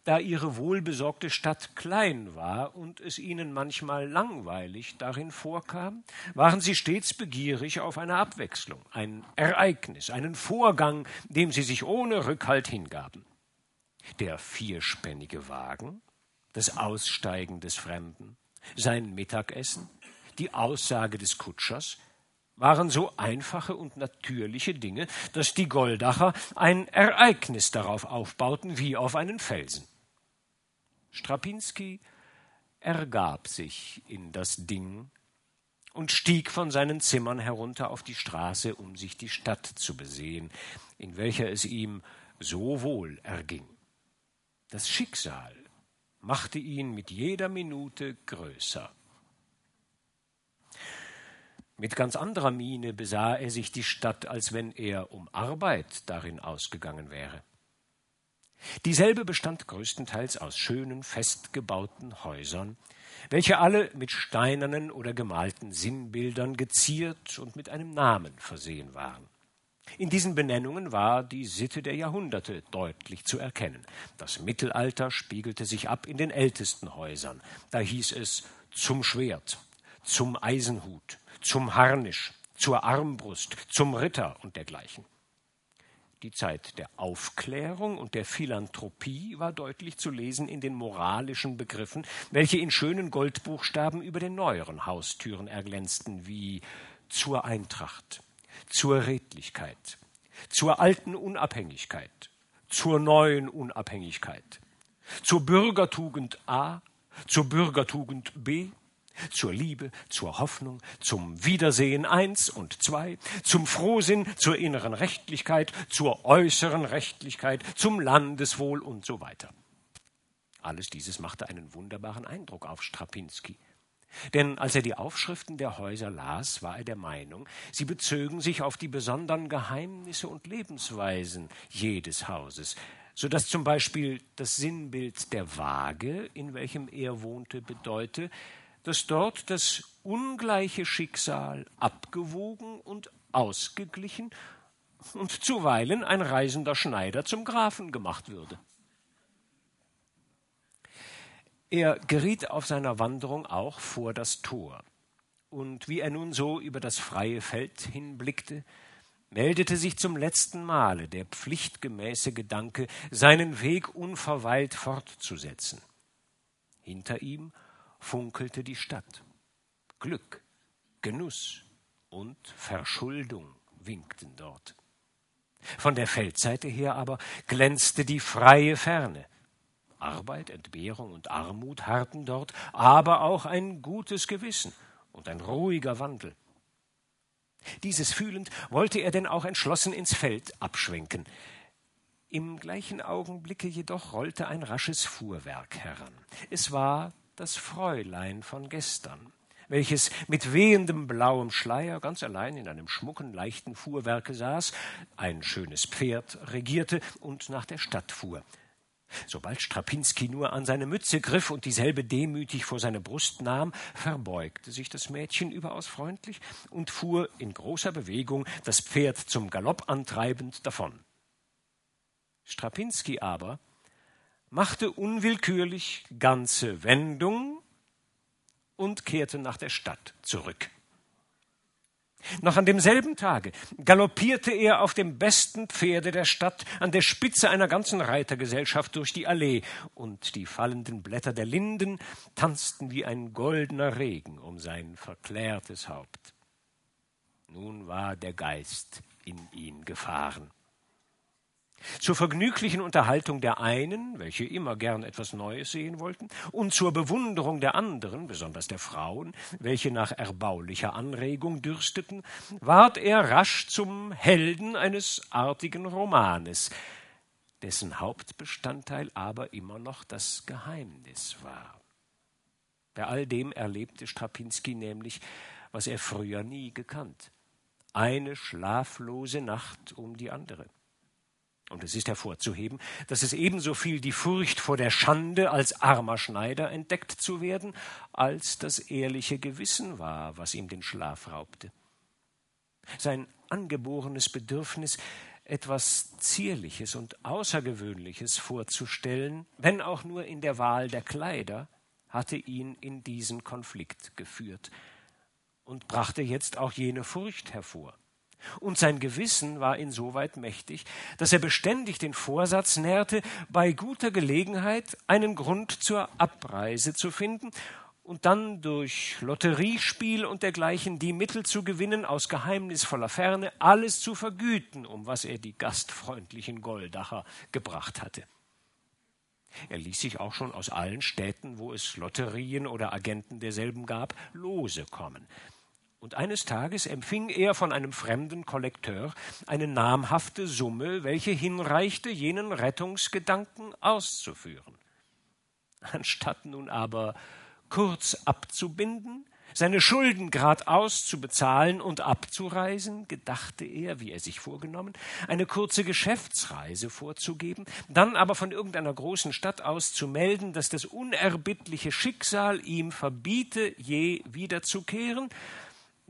da ihre wohlbesorgte Stadt klein war und es ihnen manchmal langweilig darin vorkam, waren sie stets begierig auf eine Abwechslung, ein Ereignis, einen Vorgang, dem sie sich ohne Rückhalt hingaben. Der vierspännige Wagen, das Aussteigen des Fremden, sein Mittagessen, die Aussage des Kutschers, waren so einfache und natürliche Dinge, dass die Goldacher ein Ereignis darauf aufbauten wie auf einen Felsen. Strapinski ergab sich in das Ding und stieg von seinen Zimmern herunter auf die Straße, um sich die Stadt zu besehen, in welcher es ihm so wohl erging. Das Schicksal machte ihn mit jeder Minute größer. Mit ganz anderer Miene besah er sich die Stadt, als wenn er um Arbeit darin ausgegangen wäre. Dieselbe bestand größtenteils aus schönen, festgebauten Häusern, welche alle mit steinernen oder gemalten Sinnbildern geziert und mit einem Namen versehen waren. In diesen Benennungen war die Sitte der Jahrhunderte deutlich zu erkennen. Das Mittelalter spiegelte sich ab in den ältesten Häusern. Da hieß es zum Schwert, zum Eisenhut, zum Harnisch, zur Armbrust, zum Ritter und dergleichen. Die Zeit der Aufklärung und der Philanthropie war deutlich zu lesen in den moralischen Begriffen, welche in schönen Goldbuchstaben über den neueren Haustüren erglänzten, wie zur Eintracht, zur Redlichkeit, zur alten Unabhängigkeit, zur neuen Unabhängigkeit, zur Bürgertugend A, zur Bürgertugend B, zur Liebe, zur Hoffnung, zum Wiedersehen eins und zwei, zum Frohsinn, zur inneren Rechtlichkeit, zur äußeren Rechtlichkeit, zum Landeswohl und so weiter. Alles dieses machte einen wunderbaren Eindruck auf Strapinski. Denn als er die Aufschriften der Häuser las, war er der Meinung, sie bezögen sich auf die besonderen Geheimnisse und Lebensweisen jedes Hauses, so dass zum Beispiel das Sinnbild der Waage, in welchem er wohnte, bedeute, dass dort das ungleiche Schicksal abgewogen und ausgeglichen und zuweilen ein reisender Schneider zum Grafen gemacht würde. Er geriet auf seiner Wanderung auch vor das Tor, und wie er nun so über das freie Feld hinblickte, meldete sich zum letzten Male der pflichtgemäße Gedanke, seinen Weg unverweilt fortzusetzen. Hinter ihm funkelte die Stadt. Glück, Genuss und Verschuldung winkten dort. Von der Feldseite her aber glänzte die freie Ferne. Arbeit, Entbehrung und Armut harrten dort, aber auch ein gutes Gewissen und ein ruhiger Wandel. Dieses fühlend, wollte er denn auch entschlossen ins Feld abschwenken. Im gleichen Augenblicke jedoch rollte ein rasches Fuhrwerk heran. Es war das Fräulein von gestern, welches mit wehendem blauem Schleier ganz allein in einem schmucken, leichten Fuhrwerke saß, ein schönes Pferd regierte und nach der Stadt fuhr. Sobald Strapinski nur an seine Mütze griff und dieselbe demütig vor seine Brust nahm, verbeugte sich das Mädchen überaus freundlich und fuhr in großer Bewegung, das Pferd zum Galopp antreibend, davon. Strapinski aber machte unwillkürlich ganze Wendung und kehrte nach der Stadt zurück. Noch an demselben Tage galoppierte er auf dem besten Pferde der Stadt an der Spitze einer ganzen Reitergesellschaft durch die Allee, und die fallenden Blätter der Linden tanzten wie ein goldener Regen um sein verklärtes Haupt. Nun war der Geist in ihn gefahren. Zur vergnüglichen Unterhaltung der einen, welche immer gern etwas Neues sehen wollten, und zur Bewunderung der anderen, besonders der Frauen, welche nach erbaulicher Anregung dürsteten, ward er rasch zum Helden eines artigen Romanes, dessen Hauptbestandteil aber immer noch das Geheimnis war. Bei all dem erlebte Strapinski nämlich, was er früher nie gekannt. Eine schlaflose Nacht um die andere. Und es ist hervorzuheben, dass es ebenso viel die Furcht vor der Schande als armer Schneider entdeckt zu werden, als das ehrliche Gewissen war, was ihm den Schlaf raubte. Sein angeborenes Bedürfnis, etwas Zierliches und Außergewöhnliches vorzustellen, wenn auch nur in der Wahl der Kleider, hatte ihn in diesen Konflikt geführt und brachte jetzt auch jene Furcht hervor. Und sein Gewissen war insoweit mächtig, dass er beständig den Vorsatz nährte, bei guter Gelegenheit einen Grund zur Abreise zu finden und dann durch Lotteriespiel und dergleichen die Mittel zu gewinnen, aus geheimnisvoller Ferne alles zu vergüten, um was er die gastfreundlichen Goldacher gebracht hatte. Er ließ sich auch schon aus allen Städten, wo es Lotterien oder Agenten derselben gab, Lose kommen. Und eines Tages empfing er von einem fremden Kollekteur eine namhafte Summe, welche hinreichte, jenen Rettungsgedanken auszuführen. Anstatt nun aber kurz abzubinden, seine Schulden gradaus zu bezahlen und abzureisen, gedachte er, wie er sich vorgenommen, eine kurze Geschäftsreise vorzugeben, dann aber von irgendeiner großen Stadt aus zu melden, dass das unerbittliche Schicksal ihm verbiete, je wiederzukehren,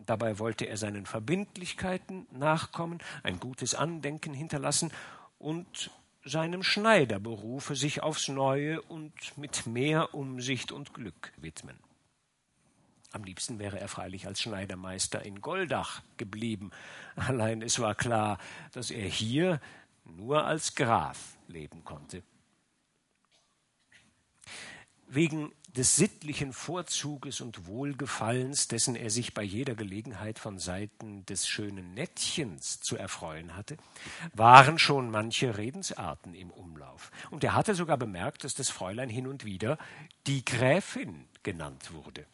Dabei wollte er seinen Verbindlichkeiten nachkommen, ein gutes Andenken hinterlassen und seinem Schneiderberufe sich aufs neue und mit mehr Umsicht und Glück widmen. Am liebsten wäre er freilich als Schneidermeister in Goldach geblieben, allein es war klar, dass er hier nur als Graf leben konnte. Wegen des sittlichen Vorzuges und Wohlgefallens, dessen er sich bei jeder Gelegenheit von Seiten des schönen Nettchens zu erfreuen hatte, waren schon manche Redensarten im Umlauf. Und er hatte sogar bemerkt, dass das Fräulein hin und wieder die Gräfin genannt wurde.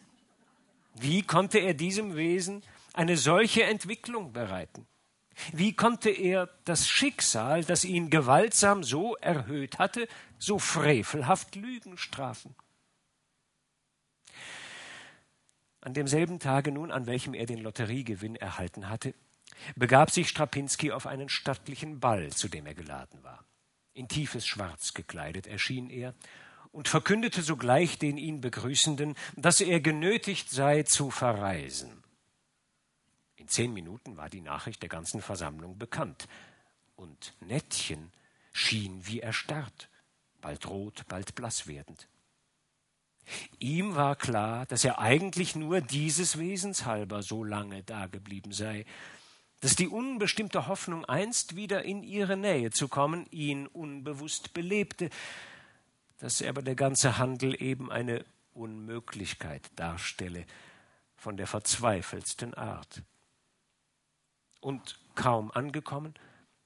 Wie konnte er diesem Wesen eine solche Entwicklung bereiten? Wie konnte er das Schicksal, das ihn gewaltsam so erhöht hatte, so frevelhaft Lügen strafen? An demselben Tage nun, an welchem er den Lotteriegewinn erhalten hatte, begab sich Strapinski auf einen stattlichen Ball, zu dem er geladen war. In tiefes Schwarz gekleidet erschien er und verkündete sogleich den ihn Begrüßenden, dass er genötigt sei zu verreisen. In zehn Minuten war die Nachricht der ganzen Versammlung bekannt, und Nettchen schien wie erstarrt, bald rot, bald blass werdend. Ihm war klar, dass er eigentlich nur dieses Wesens halber so lange dageblieben sei, dass die unbestimmte Hoffnung, einst wieder in ihre Nähe zu kommen, ihn unbewusst belebte, dass aber der ganze Handel eben eine Unmöglichkeit darstelle, von der verzweifeltsten Art. Und kaum angekommen,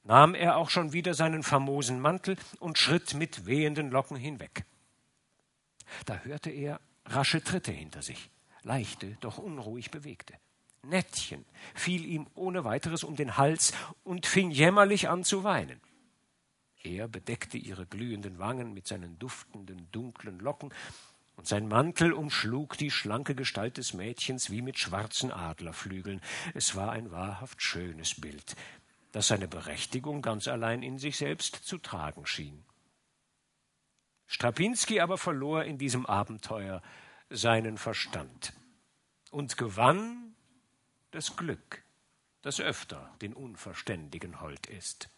nahm er auch schon wieder seinen famosen Mantel und schritt mit wehenden Locken hinweg. Da hörte er rasche Tritte hinter sich, leichte, doch unruhig bewegte. Nettchen fiel ihm ohne weiteres um den Hals und fing jämmerlich an zu weinen. Er bedeckte ihre glühenden Wangen mit seinen duftenden, dunklen Locken, und sein Mantel umschlug die schlanke Gestalt des Mädchens wie mit schwarzen Adlerflügeln. Es war ein wahrhaft schönes Bild, das seine Berechtigung ganz allein in sich selbst zu tragen schien. Strapinski aber verlor in diesem Abenteuer seinen Verstand und gewann das Glück, das öfter den Unverständigen hold ist.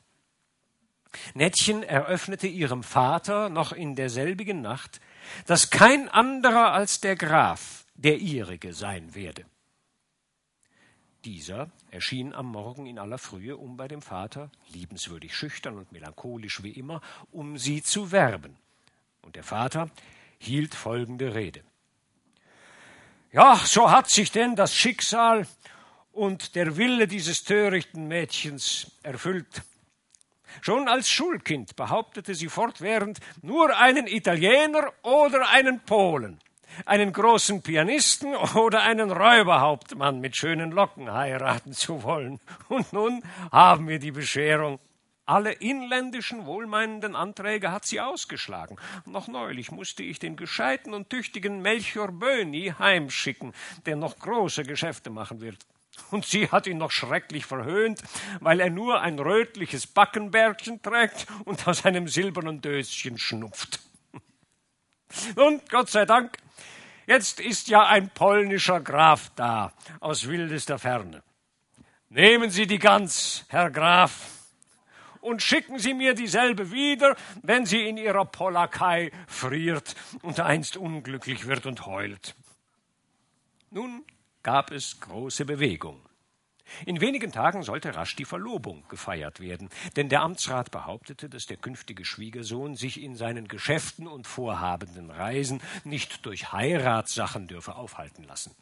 Nettchen eröffnete ihrem Vater noch in derselbigen Nacht, dass kein anderer als der Graf der ihrige sein werde. Dieser erschien am Morgen in aller Frühe, um bei dem Vater, liebenswürdig schüchtern und melancholisch wie immer, um sie zu werben. Und der Vater hielt folgende Rede. Ja, so hat sich denn das Schicksal und der Wille dieses törichten Mädchens erfüllt. Schon als Schulkind behauptete sie fortwährend, nur einen Italiener oder einen Polen, einen großen Pianisten oder einen Räuberhauptmann mit schönen Locken heiraten zu wollen. Und nun haben wir die Bescherung. Alle inländischen wohlmeinenden Anträge hat sie ausgeschlagen. Noch neulich musste ich den gescheiten und tüchtigen Melchior Böhni heimschicken, der noch große Geschäfte machen wird. Und sie hat ihn noch schrecklich verhöhnt, weil er nur ein rötliches Backenbärtchen trägt und aus einem silbernen Döschen schnupft. Und Gott sei Dank, jetzt ist ja ein polnischer Graf da, aus wildester Ferne. Nehmen Sie die Gans, Herr Graf, und schicken Sie mir dieselbe wieder, wenn sie in ihrer Polakei friert und einst unglücklich wird und heult. Nun gab es große Bewegung. In wenigen Tagen sollte rasch die Verlobung gefeiert werden, denn der Amtsrat behauptete, dass der künftige Schwiegersohn sich in seinen Geschäften und vorhabenden Reisen nicht durch Heiratssachen dürfe aufhalten lassen.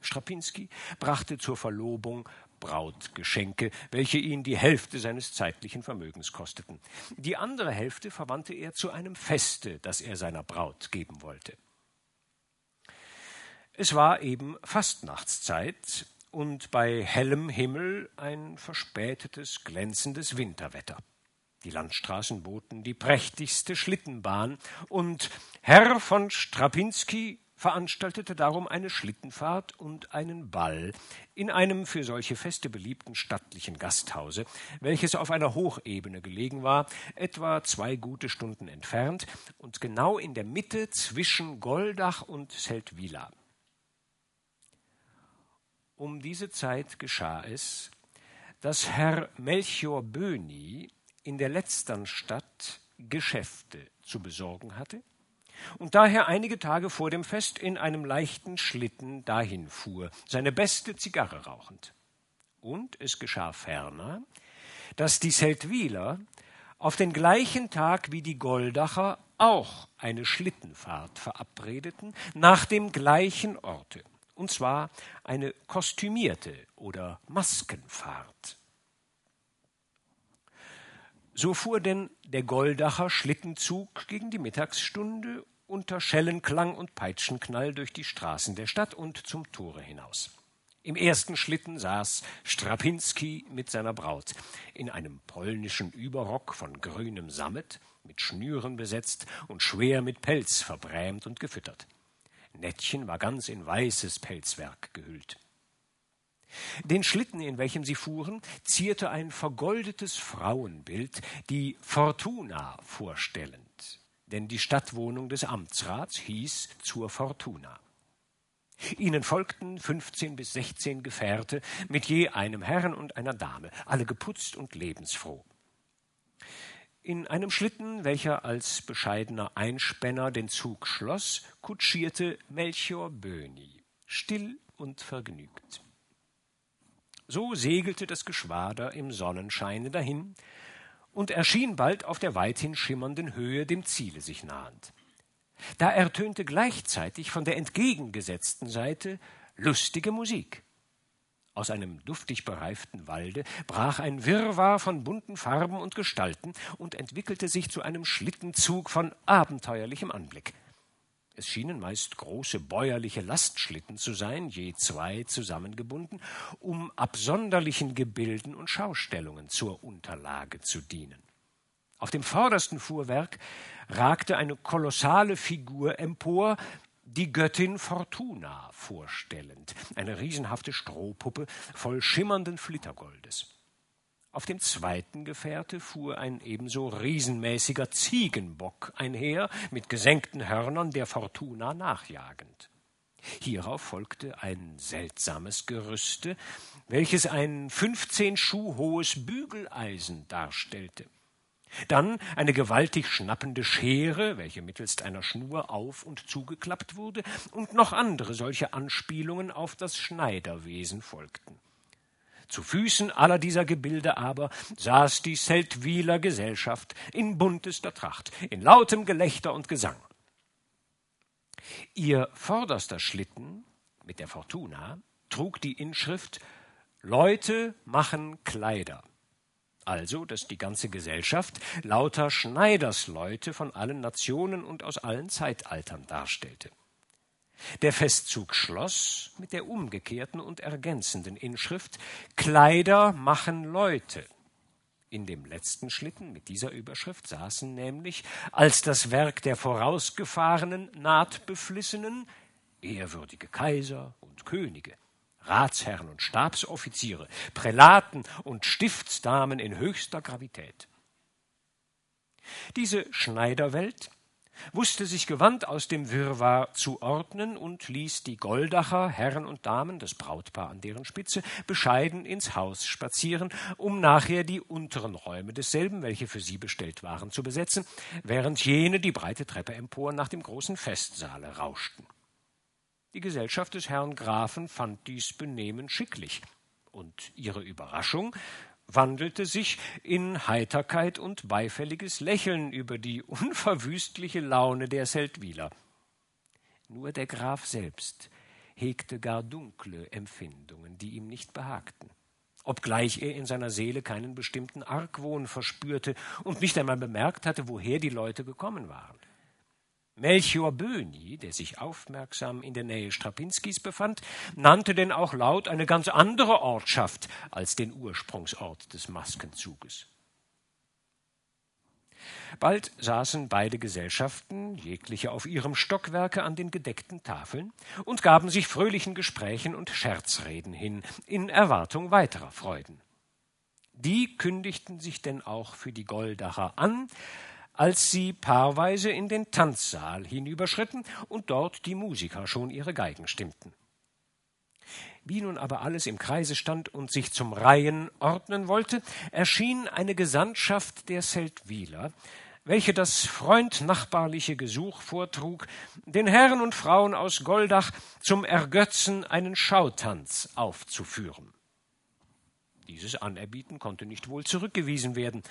Strapinski brachte zur Verlobung Brautgeschenke, welche ihn die Hälfte seines zeitlichen Vermögens kosteten. Die andere Hälfte verwandte er zu einem Feste, das er seiner Braut geben wollte. Es war eben Fastnachtszeit und bei hellem Himmel ein verspätetes, glänzendes Winterwetter. Die Landstraßen boten die prächtigste Schlittenbahn, und Herr von Strapinski veranstaltete darum eine Schlittenfahrt und einen Ball in einem für solche Feste beliebten stattlichen Gasthause, welches auf einer Hochebene gelegen war, etwa zwei gute Stunden entfernt und genau in der Mitte zwischen Goldach und Seldwyla. Um diese Zeit geschah es, dass Herr Melchior Böhni in der letztern Stadt Geschäfte zu besorgen hatte und daher einige Tage vor dem Fest in einem leichten Schlitten dahin fuhr, seine beste Zigarre rauchend. Und es geschah ferner, dass die Seldwyler auf den gleichen Tag wie die Goldacher auch eine Schlittenfahrt verabredeten, nach dem gleichen Orte und zwar eine kostümierte oder Maskenfahrt. So fuhr denn der Goldacher Schlittenzug gegen die Mittagsstunde unter Schellenklang und Peitschenknall durch die Straßen der Stadt und zum Tore hinaus. Im ersten Schlitten saß Strapinski mit seiner Braut in einem polnischen Überrock von grünem Sammet, mit Schnüren besetzt und schwer mit Pelz verbrämt und gefüttert. Nettchen war ganz in weißes Pelzwerk gehüllt. Den Schlitten, in welchem sie fuhren, zierte ein vergoldetes Frauenbild, die Fortuna vorstellend, denn die Stadtwohnung des Amtsrats hieß zur Fortuna. Ihnen folgten fünfzehn bis sechzehn Gefährte mit je einem Herrn und einer Dame, alle geputzt und lebensfroh. In einem Schlitten, welcher als bescheidener Einspänner den Zug schloss, kutschierte Melchior Böhni, still und vergnügt. So segelte das Geschwader im Sonnenscheine dahin und erschien bald auf der weithin schimmernden Höhe dem Ziele sich nahend. Da ertönte gleichzeitig von der entgegengesetzten Seite lustige Musik. Aus einem duftig bereiften Walde brach ein Wirrwarr von bunten Farben und Gestalten und entwickelte sich zu einem Schlittenzug von abenteuerlichem Anblick. Es schienen meist große bäuerliche Lastschlitten zu sein, je zwei zusammengebunden, um absonderlichen Gebilden und Schaustellungen zur Unterlage zu dienen. Auf dem vordersten Fuhrwerk ragte eine kolossale Figur empor, die Göttin Fortuna vorstellend, eine riesenhafte Strohpuppe voll schimmernden Flittergoldes. Auf dem zweiten Gefährte fuhr ein ebenso riesenmäßiger Ziegenbock einher, mit gesenkten Hörnern der Fortuna nachjagend. Hierauf folgte ein seltsames Gerüste, welches ein fünfzehn Schuh hohes Bügeleisen darstellte. Dann eine gewaltig schnappende Schere, welche mittelst einer Schnur auf und zugeklappt wurde, und noch andere solche Anspielungen auf das Schneiderwesen folgten. Zu Füßen aller dieser Gebilde aber saß die Seldwyler Gesellschaft in buntester Tracht, in lautem Gelächter und Gesang. Ihr vorderster Schlitten mit der Fortuna trug die Inschrift Leute machen Kleider also dass die ganze Gesellschaft lauter Schneidersleute von allen Nationen und aus allen Zeitaltern darstellte. Der Festzug schloss mit der umgekehrten und ergänzenden Inschrift Kleider machen Leute. In dem letzten Schlitten mit dieser Überschrift saßen nämlich als das Werk der vorausgefahrenen Nahtbeflissenen ehrwürdige Kaiser und Könige, Ratsherren und Stabsoffiziere, Prälaten und Stiftsdamen in höchster Gravität. Diese Schneiderwelt wusste sich gewandt aus dem Wirrwarr zu ordnen und ließ die Goldacher, Herren und Damen, das Brautpaar an deren Spitze, bescheiden ins Haus spazieren, um nachher die unteren Räume desselben, welche für sie bestellt waren, zu besetzen, während jene die breite Treppe empor nach dem großen Festsaale rauschten. Die Gesellschaft des Herrn Grafen fand dies Benehmen schicklich, und ihre Überraschung wandelte sich in Heiterkeit und beifälliges Lächeln über die unverwüstliche Laune der Seldwyler. Nur der Graf selbst hegte gar dunkle Empfindungen, die ihm nicht behagten obgleich er in seiner Seele keinen bestimmten Argwohn verspürte und nicht einmal bemerkt hatte, woher die Leute gekommen waren. Melchior Böhni, der sich aufmerksam in der Nähe Strapinskis befand, nannte denn auch laut eine ganz andere Ortschaft als den Ursprungsort des Maskenzuges. Bald saßen beide Gesellschaften, jegliche auf ihrem Stockwerke an den gedeckten Tafeln, und gaben sich fröhlichen Gesprächen und Scherzreden hin, in Erwartung weiterer Freuden. Die kündigten sich denn auch für die Goldacher an, als sie paarweise in den Tanzsaal hinüberschritten und dort die Musiker schon ihre Geigen stimmten. Wie nun aber alles im Kreise stand und sich zum Reihen ordnen wollte, erschien eine Gesandtschaft der Seldwyler, welche das freundnachbarliche Gesuch vortrug, den Herren und Frauen aus Goldach zum Ergötzen einen Schautanz aufzuführen. Dieses Anerbieten konnte nicht wohl zurückgewiesen werden,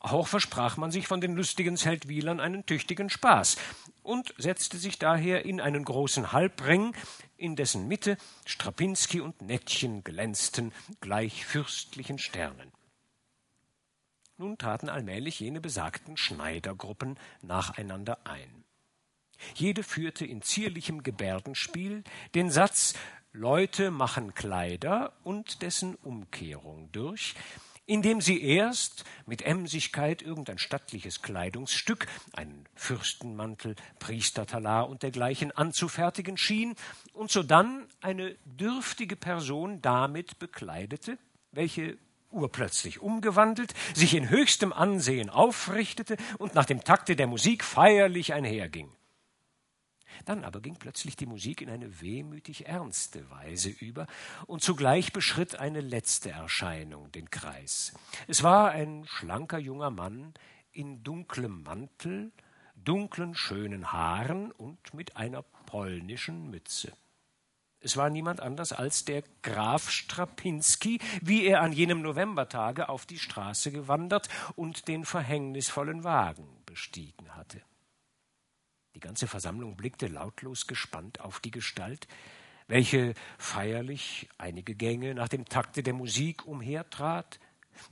auch versprach man sich von den lustigen Zeltwielern einen tüchtigen Spaß und setzte sich daher in einen großen Halbring, in dessen Mitte Strapinski und Nettchen glänzten, gleich fürstlichen Sternen. Nun traten allmählich jene besagten Schneidergruppen nacheinander ein. Jede führte in zierlichem Gebärdenspiel den Satz Leute machen Kleider und dessen Umkehrung durch, indem sie erst mit Emsigkeit irgendein stattliches Kleidungsstück, einen Fürstenmantel, Priestertalar und dergleichen anzufertigen schien und sodann eine dürftige Person damit bekleidete, welche urplötzlich umgewandelt, sich in höchstem Ansehen aufrichtete und nach dem Takte der Musik feierlich einherging. Dann aber ging plötzlich die Musik in eine wehmütig ernste Weise über, und zugleich beschritt eine letzte Erscheinung den Kreis. Es war ein schlanker junger Mann in dunklem Mantel, dunklen schönen Haaren und mit einer polnischen Mütze. Es war niemand anders als der Graf Strapinski, wie er an jenem Novembertage auf die Straße gewandert und den verhängnisvollen Wagen bestiegen hatte. Die ganze Versammlung blickte lautlos gespannt auf die Gestalt, welche feierlich einige Gänge nach dem Takte der Musik umhertrat,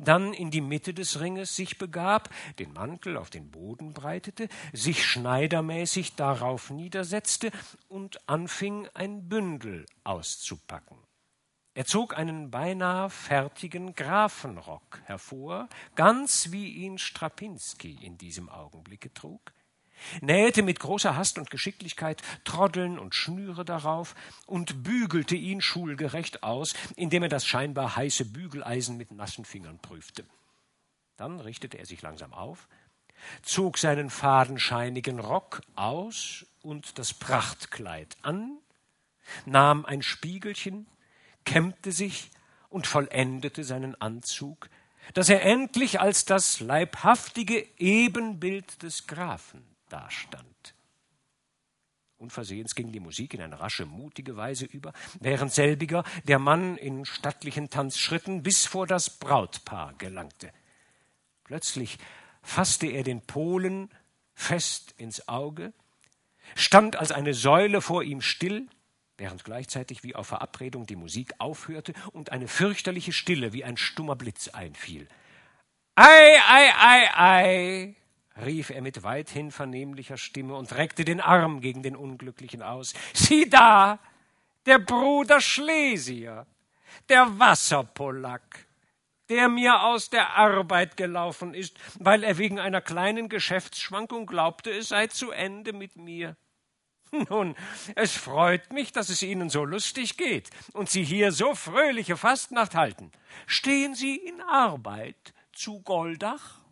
dann in die Mitte des Ringes sich begab, den Mantel auf den Boden breitete, sich schneidermäßig darauf niedersetzte und anfing, ein Bündel auszupacken. Er zog einen beinahe fertigen Grafenrock hervor, ganz wie ihn Strapinski in diesem Augenblicke trug, nähte mit großer Hast und Geschicklichkeit Troddeln und Schnüre darauf und bügelte ihn schulgerecht aus, indem er das scheinbar heiße Bügeleisen mit nassen Fingern prüfte. Dann richtete er sich langsam auf, zog seinen fadenscheinigen Rock aus und das Prachtkleid an, nahm ein Spiegelchen, kämmte sich und vollendete seinen Anzug, dass er endlich als das leibhaftige Ebenbild des Grafen dastand. Unversehens ging die Musik in eine rasche, mutige Weise über, während selbiger der Mann in stattlichen Tanzschritten bis vor das Brautpaar gelangte. Plötzlich fasste er den Polen fest ins Auge, stand als eine Säule vor ihm still, während gleichzeitig wie auf Verabredung die Musik aufhörte und eine fürchterliche Stille wie ein stummer Blitz einfiel. Ei, ei, ei, ei, rief er mit weithin vernehmlicher Stimme und reckte den Arm gegen den Unglücklichen aus. Sieh da, der Bruder Schlesier, der Wasserpolack, der mir aus der Arbeit gelaufen ist, weil er wegen einer kleinen Geschäftsschwankung glaubte, es sei zu Ende mit mir. Nun, es freut mich, dass es Ihnen so lustig geht und Sie hier so fröhliche Fastnacht halten. Stehen Sie in Arbeit zu Goldach?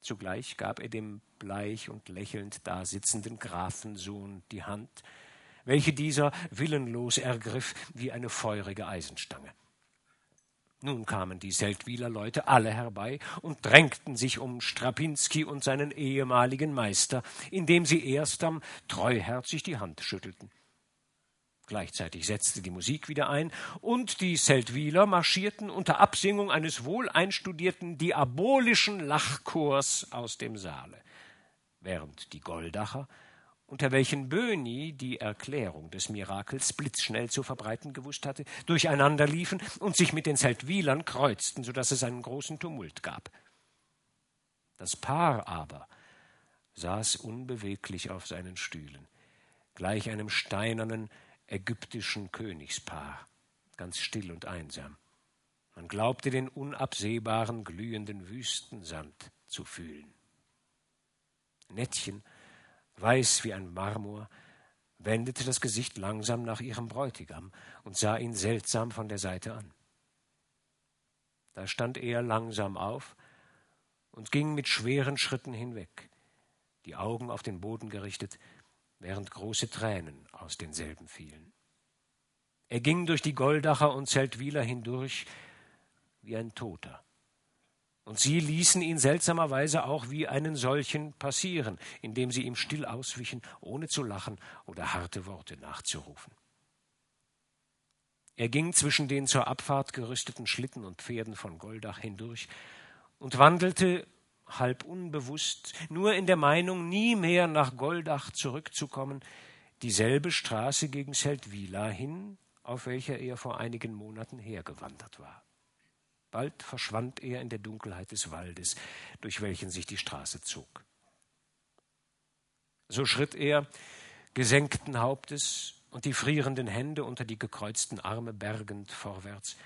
Zugleich gab er dem bleich und lächelnd dasitzenden Grafensohn die Hand, welche dieser willenlos ergriff wie eine feurige Eisenstange. Nun kamen die Seldwyler Leute alle herbei und drängten sich um Strapinski und seinen ehemaligen Meister, indem sie erstem treuherzig die Hand schüttelten. Gleichzeitig setzte die Musik wieder ein, und die Seldwyler marschierten unter Absingung eines wohl einstudierten diabolischen Lachchors aus dem Saale, während die Goldacher, unter welchen Böhni die Erklärung des Mirakels blitzschnell zu verbreiten gewusst hatte, durcheinander liefen und sich mit den Seldwylern kreuzten, so dass es einen großen Tumult gab. Das Paar aber saß unbeweglich auf seinen Stühlen, gleich einem steinernen, ägyptischen Königspaar, ganz still und einsam. Man glaubte den unabsehbaren, glühenden Wüstensand zu fühlen. Nettchen, weiß wie ein Marmor, wendete das Gesicht langsam nach ihrem Bräutigam und sah ihn seltsam von der Seite an. Da stand er langsam auf und ging mit schweren Schritten hinweg, die Augen auf den Boden gerichtet, während große Tränen aus denselben fielen. Er ging durch die Goldacher und Zeltwiler hindurch wie ein Toter. Und sie ließen ihn seltsamerweise auch wie einen solchen passieren, indem sie ihm still auswichen, ohne zu lachen oder harte Worte nachzurufen. Er ging zwischen den zur Abfahrt gerüsteten Schlitten und Pferden von Goldach hindurch und wandelte halb unbewusst, nur in der Meinung, nie mehr nach Goldach zurückzukommen, dieselbe Straße gegen Seldwyla hin, auf welcher er vor einigen Monaten hergewandert war. Bald verschwand er in der Dunkelheit des Waldes, durch welchen sich die Straße zog. So schritt er, gesenkten Hauptes und die frierenden Hände unter die gekreuzten Arme bergend vorwärts,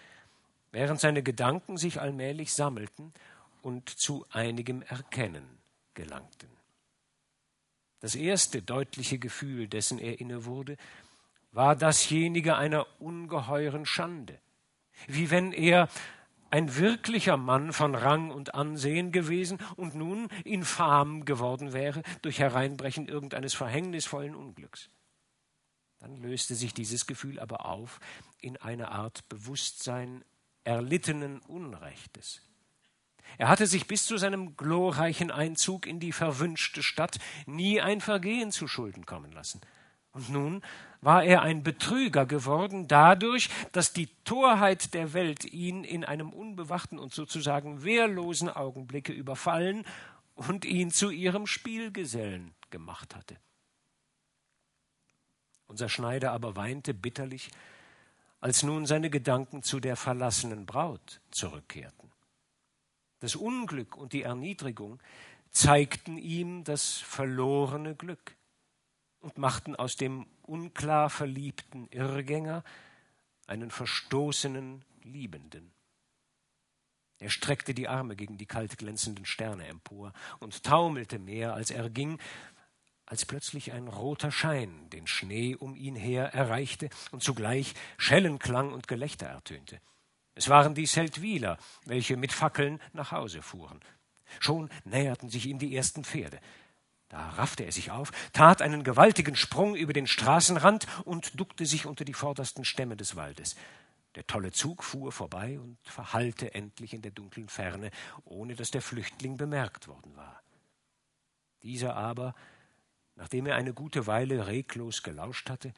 während seine Gedanken sich allmählich sammelten und zu einigem Erkennen gelangten. Das erste deutliche Gefühl, dessen er inne wurde, war dasjenige einer ungeheuren Schande, wie wenn er ein wirklicher Mann von Rang und Ansehen gewesen und nun infam geworden wäre durch Hereinbrechen irgendeines verhängnisvollen Unglücks. Dann löste sich dieses Gefühl aber auf in eine Art Bewusstsein erlittenen Unrechtes. Er hatte sich bis zu seinem glorreichen Einzug in die verwünschte Stadt nie ein Vergehen zu Schulden kommen lassen. Und nun war er ein Betrüger geworden dadurch, dass die Torheit der Welt ihn in einem unbewachten und sozusagen wehrlosen Augenblicke überfallen und ihn zu ihrem Spielgesellen gemacht hatte. Unser Schneider aber weinte bitterlich, als nun seine Gedanken zu der verlassenen Braut zurückkehrten. Das Unglück und die Erniedrigung zeigten ihm das verlorene Glück und machten aus dem unklar verliebten Irrgänger einen verstoßenen Liebenden. Er streckte die Arme gegen die kalt glänzenden Sterne empor und taumelte mehr, als er ging, als plötzlich ein roter Schein den Schnee um ihn her erreichte und zugleich Schellenklang und Gelächter ertönte. Es waren die Seldwyler, welche mit Fackeln nach Hause fuhren. Schon näherten sich ihm die ersten Pferde. Da raffte er sich auf, tat einen gewaltigen Sprung über den Straßenrand und duckte sich unter die vordersten Stämme des Waldes. Der tolle Zug fuhr vorbei und verhallte endlich in der dunklen Ferne, ohne dass der Flüchtling bemerkt worden war. Dieser aber nachdem er eine gute Weile reglos gelauscht hatte,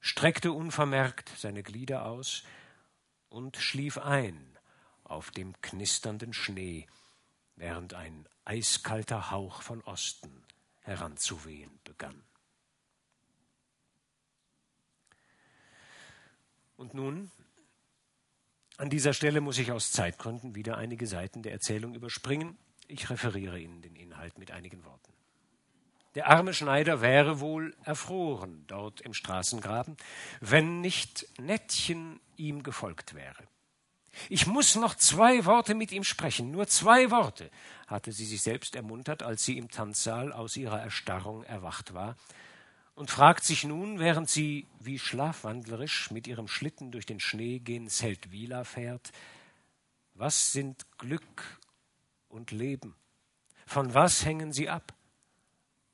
streckte unvermerkt seine Glieder aus und schlief ein auf dem knisternden Schnee, während ein eiskalter Hauch von Osten heranzuwehen begann. Und nun, an dieser Stelle muss ich aus Zeitgründen wieder einige Seiten der Erzählung überspringen. Ich referiere Ihnen den Inhalt mit einigen Worten. Der arme Schneider wäre wohl erfroren dort im Straßengraben, wenn nicht Nettchen ihm gefolgt wäre. Ich muss noch zwei Worte mit ihm sprechen, nur zwei Worte, hatte sie sich selbst ermuntert, als sie im Tanzsaal aus ihrer Erstarrung erwacht war, und fragt sich nun, während sie wie schlafwandlerisch mit ihrem Schlitten durch den Schnee gen Zeltwila fährt, was sind Glück und Leben? Von was hängen sie ab?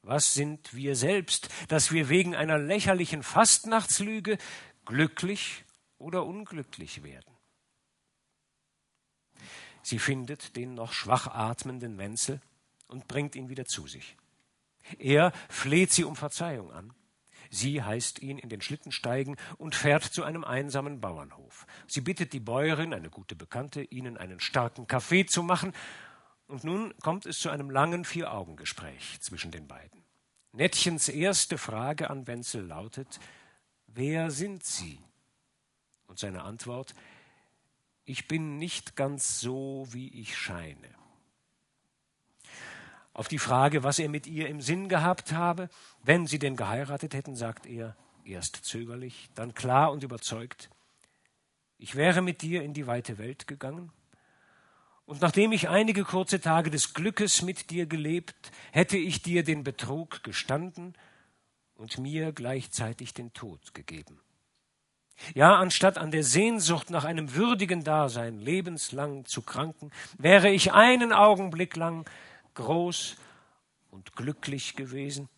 Was sind wir selbst, dass wir wegen einer lächerlichen Fastnachtslüge glücklich oder unglücklich werden? Sie findet den noch schwach atmenden Wenzel und bringt ihn wieder zu sich. Er fleht sie um Verzeihung an. Sie heißt ihn in den Schlitten steigen und fährt zu einem einsamen Bauernhof. Sie bittet die Bäuerin, eine gute Bekannte, ihnen einen starken Kaffee zu machen, und nun kommt es zu einem langen Vier-Augen-Gespräch zwischen den beiden. Nettchens erste Frage an Wenzel lautet: Wer sind Sie? Und seine Antwort: Ich bin nicht ganz so, wie ich scheine. Auf die Frage, was er mit ihr im Sinn gehabt habe, wenn sie denn geheiratet hätten, sagt er, erst zögerlich, dann klar und überzeugt, ich wäre mit dir in die weite Welt gegangen, und nachdem ich einige kurze Tage des Glückes mit dir gelebt, hätte ich dir den Betrug gestanden und mir gleichzeitig den Tod gegeben. Ja, anstatt an der Sehnsucht nach einem würdigen Dasein lebenslang zu kranken, wäre ich einen Augenblick lang groß und glücklich gewesen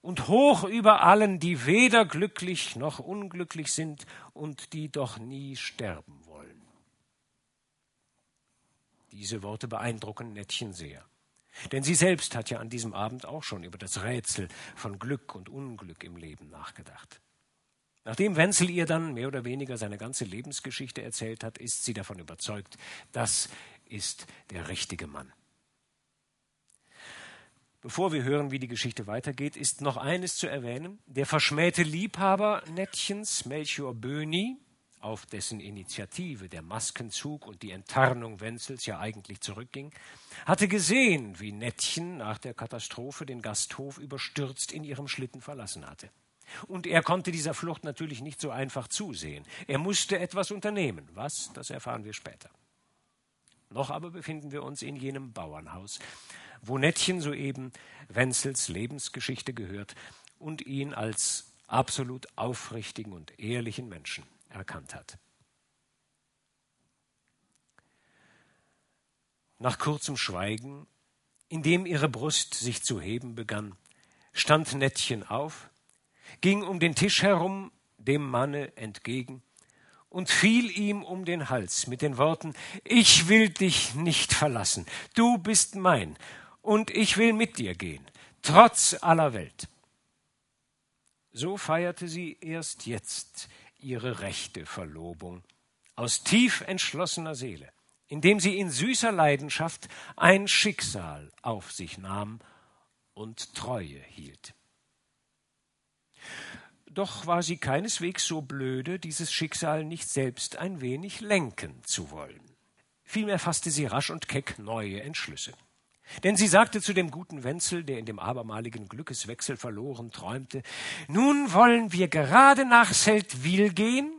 und hoch über allen, die weder glücklich noch unglücklich sind und die doch nie sterben diese Worte beeindrucken Nettchen sehr. Denn sie selbst hat ja an diesem Abend auch schon über das Rätsel von Glück und Unglück im Leben nachgedacht. Nachdem Wenzel ihr dann mehr oder weniger seine ganze Lebensgeschichte erzählt hat, ist sie davon überzeugt, das ist der richtige Mann. Bevor wir hören, wie die Geschichte weitergeht, ist noch eines zu erwähnen. Der verschmähte Liebhaber Nettchens, Melchior Böhni, auf dessen Initiative der Maskenzug und die Enttarnung Wenzels ja eigentlich zurückging, hatte gesehen, wie Nettchen nach der Katastrophe den Gasthof überstürzt in ihrem Schlitten verlassen hatte. Und er konnte dieser Flucht natürlich nicht so einfach zusehen. Er musste etwas unternehmen. Was, das erfahren wir später. Noch aber befinden wir uns in jenem Bauernhaus, wo Nettchen soeben Wenzels Lebensgeschichte gehört und ihn als absolut aufrichtigen und ehrlichen Menschen erkannt hat. Nach kurzem Schweigen, in dem ihre Brust sich zu heben begann, stand Nettchen auf, ging um den Tisch herum dem Manne entgegen und fiel ihm um den Hals mit den Worten Ich will dich nicht verlassen, du bist mein, und ich will mit dir gehen, trotz aller Welt. So feierte sie erst jetzt ihre rechte Verlobung aus tief entschlossener Seele, indem sie in süßer Leidenschaft ein Schicksal auf sich nahm und Treue hielt. Doch war sie keineswegs so blöde, dieses Schicksal nicht selbst ein wenig lenken zu wollen. Vielmehr fasste sie rasch und keck neue Entschlüsse. Denn sie sagte zu dem guten Wenzel, der in dem abermaligen Glückeswechsel verloren träumte, nun wollen wir gerade nach Seldwyl gehen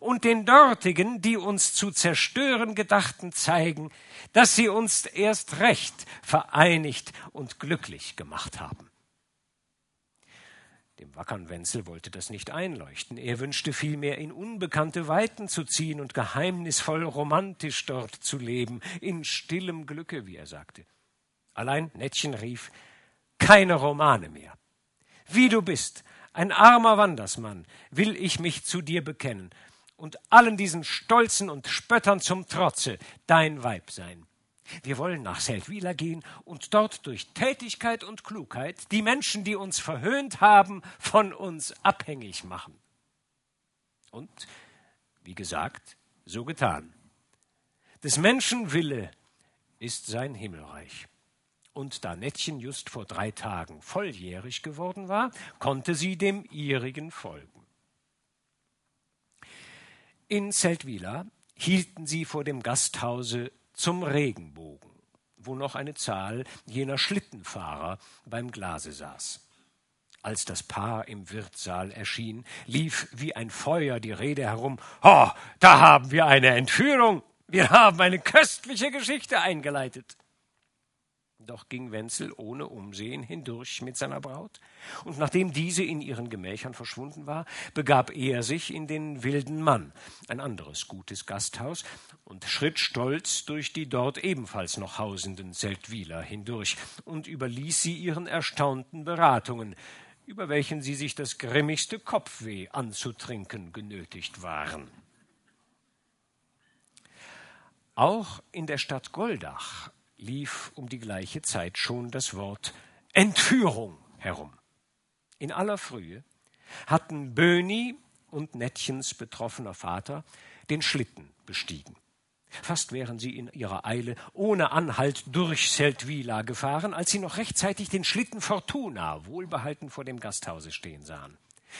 und den dortigen, die uns zu zerstören gedachten, zeigen, dass sie uns erst recht vereinigt und glücklich gemacht haben. Dem wackern Wenzel wollte das nicht einleuchten. Er wünschte vielmehr, in unbekannte Weiten zu ziehen und geheimnisvoll romantisch dort zu leben, in stillem Glücke, wie er sagte. Allein Nettchen rief, keine Romane mehr. Wie du bist, ein armer Wandersmann, will ich mich zu dir bekennen und allen diesen Stolzen und Spöttern zum Trotze dein Weib sein. Wir wollen nach Seldwyla gehen und dort durch Tätigkeit und Klugheit die Menschen, die uns verhöhnt haben, von uns abhängig machen. Und, wie gesagt, so getan. Des Menschen Wille ist sein Himmelreich. Und da Nettchen just vor drei Tagen volljährig geworden war, konnte sie dem ihrigen folgen. In Zeltwila hielten sie vor dem Gasthause zum Regenbogen, wo noch eine Zahl jener Schlittenfahrer beim Glase saß. Als das Paar im Wirtssaal erschien, lief wie ein Feuer die Rede herum. Oh, da haben wir eine Entführung. Wir haben eine köstliche Geschichte eingeleitet. Doch ging Wenzel ohne Umsehen hindurch mit seiner Braut, und nachdem diese in ihren Gemächern verschwunden war, begab er sich in den Wilden Mann, ein anderes gutes Gasthaus, und schritt stolz durch die dort ebenfalls noch hausenden Seldwyler hindurch und überließ sie ihren erstaunten Beratungen, über welchen sie sich das grimmigste Kopfweh anzutrinken genötigt waren. Auch in der Stadt Goldach lief um die gleiche Zeit schon das Wort Entführung herum. In aller Frühe hatten Böni und Nettchens betroffener Vater den Schlitten bestiegen. Fast wären sie in ihrer Eile ohne Anhalt durch Seldwyla gefahren, als sie noch rechtzeitig den Schlitten Fortuna wohlbehalten vor dem Gasthause stehen sahen.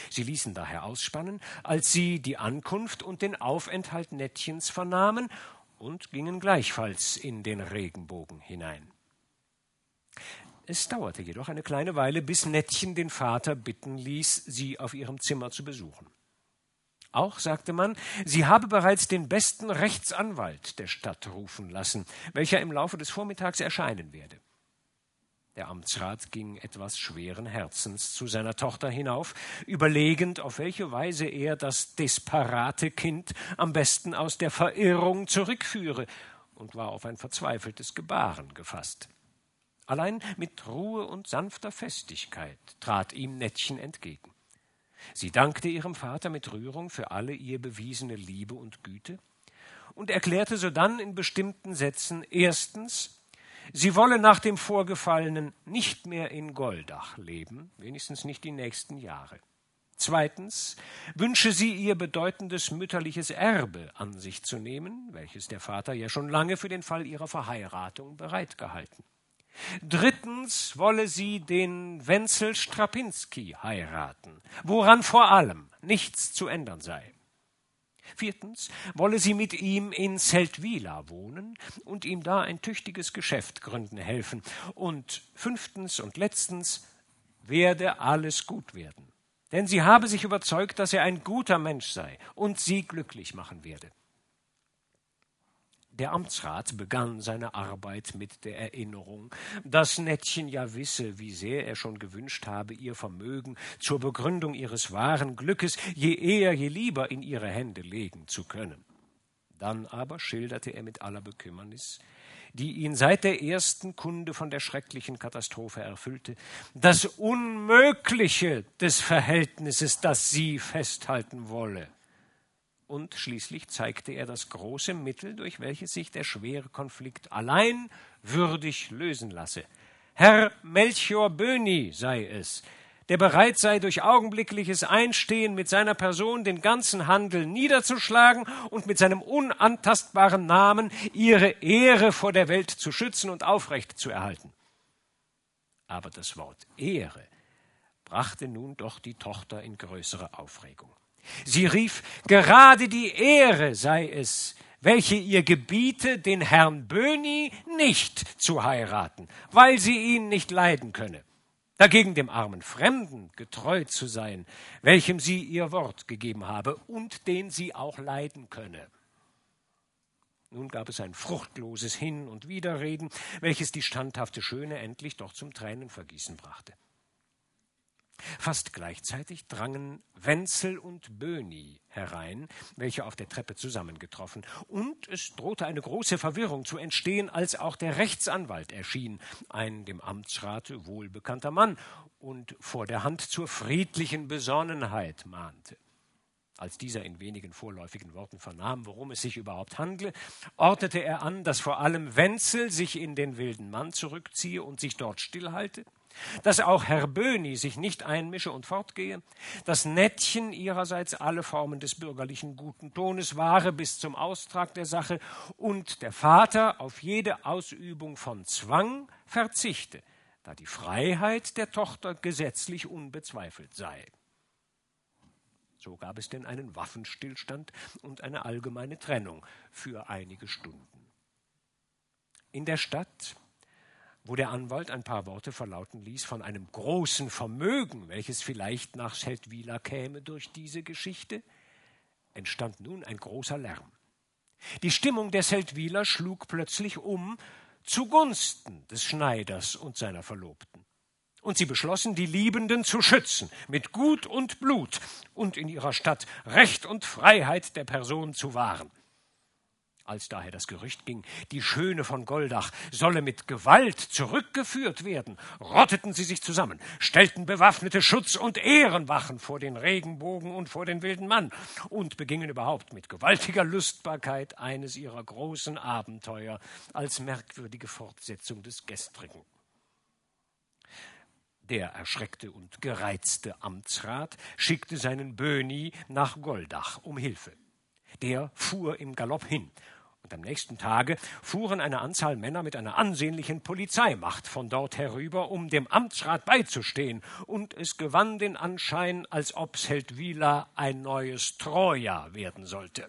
Sie ließen daher ausspannen, als sie die Ankunft und den Aufenthalt Nettchens vernahmen und gingen gleichfalls in den Regenbogen hinein. Es dauerte jedoch eine kleine Weile, bis Nettchen den Vater bitten ließ, sie auf ihrem Zimmer zu besuchen. Auch sagte man, sie habe bereits den besten Rechtsanwalt der Stadt rufen lassen, welcher im Laufe des Vormittags erscheinen werde. Der Amtsrat ging etwas schweren Herzens zu seiner Tochter hinauf, überlegend, auf welche Weise er das desperate Kind am besten aus der Verirrung zurückführe, und war auf ein verzweifeltes Gebaren gefasst. Allein mit Ruhe und sanfter Festigkeit trat ihm Nettchen entgegen. Sie dankte ihrem Vater mit Rührung für alle ihr bewiesene Liebe und Güte und erklärte sodann in bestimmten Sätzen erstens, Sie wolle nach dem Vorgefallenen nicht mehr in Goldach leben, wenigstens nicht die nächsten Jahre. Zweitens wünsche sie ihr bedeutendes mütterliches Erbe an sich zu nehmen, welches der Vater ja schon lange für den Fall ihrer Verheiratung bereitgehalten. Drittens wolle sie den Wenzel Strapinski heiraten, woran vor allem nichts zu ändern sei. Viertens wolle sie mit ihm in Zeltwila wohnen und ihm da ein tüchtiges Geschäft gründen helfen. Und fünftens und letztens werde alles gut werden. Denn sie habe sich überzeugt, dass er ein guter Mensch sei und sie glücklich machen werde. Der Amtsrat begann seine Arbeit mit der Erinnerung, dass Nettchen ja wisse, wie sehr er schon gewünscht habe, ihr Vermögen zur Begründung ihres wahren Glückes je eher, je lieber in ihre Hände legen zu können. Dann aber schilderte er mit aller Bekümmernis, die ihn seit der ersten Kunde von der schrecklichen Katastrophe erfüllte, das Unmögliche des Verhältnisses, das sie festhalten wolle und schließlich zeigte er das große Mittel, durch welches sich der schwere Konflikt allein würdig lösen lasse. Herr Melchior Böni sei es, der bereit sei, durch augenblickliches Einstehen mit seiner Person den ganzen Handel niederzuschlagen und mit seinem unantastbaren Namen ihre Ehre vor der Welt zu schützen und aufrecht zu erhalten. Aber das Wort Ehre brachte nun doch die Tochter in größere Aufregung. Sie rief, gerade die Ehre sei es, welche ihr gebiete, den Herrn Böni nicht zu heiraten, weil sie ihn nicht leiden könne. Dagegen dem armen Fremden getreu zu sein, welchem sie ihr Wort gegeben habe und den sie auch leiden könne. Nun gab es ein fruchtloses Hin und Widerreden, welches die standhafte Schöne endlich doch zum Tränenvergießen brachte. Fast gleichzeitig drangen Wenzel und Böni herein, welche auf der Treppe zusammengetroffen, und es drohte eine große Verwirrung zu entstehen, als auch der Rechtsanwalt erschien, ein dem Amtsrate wohlbekannter Mann, und vor der Hand zur friedlichen Besonnenheit mahnte. Als dieser in wenigen vorläufigen Worten vernahm, worum es sich überhaupt handle, ordnete er an, dass vor allem Wenzel sich in den wilden Mann zurückziehe und sich dort stillhalte, dass auch Herr Böhni sich nicht einmische und fortgehe, dass Nettchen ihrerseits alle Formen des bürgerlichen guten Tones wahre bis zum Austrag der Sache und der Vater auf jede Ausübung von Zwang verzichte, da die Freiheit der Tochter gesetzlich unbezweifelt sei. So gab es denn einen Waffenstillstand und eine allgemeine Trennung für einige Stunden. In der Stadt wo der Anwalt ein paar Worte verlauten ließ von einem großen Vermögen, welches vielleicht nach Seldwyla käme durch diese Geschichte, entstand nun ein großer Lärm. Die Stimmung der Seldwyler schlug plötzlich um zugunsten des Schneiders und seiner Verlobten. Und sie beschlossen, die Liebenden zu schützen, mit Gut und Blut, und in ihrer Stadt Recht und Freiheit der Person zu wahren. Als daher das Gerücht ging, die Schöne von Goldach solle mit Gewalt zurückgeführt werden, rotteten sie sich zusammen, stellten bewaffnete Schutz- und Ehrenwachen vor den Regenbogen und vor den wilden Mann und begingen überhaupt mit gewaltiger Lustbarkeit eines ihrer großen Abenteuer als merkwürdige Fortsetzung des gestrigen. Der erschreckte und gereizte Amtsrat schickte seinen Böni nach Goldach um Hilfe. Der fuhr im Galopp hin und am nächsten Tage fuhren eine Anzahl Männer mit einer ansehnlichen Polizeimacht von dort herüber, um dem Amtsrat beizustehen, und es gewann den Anschein, als ob Seldwyla ein neues Troja werden sollte.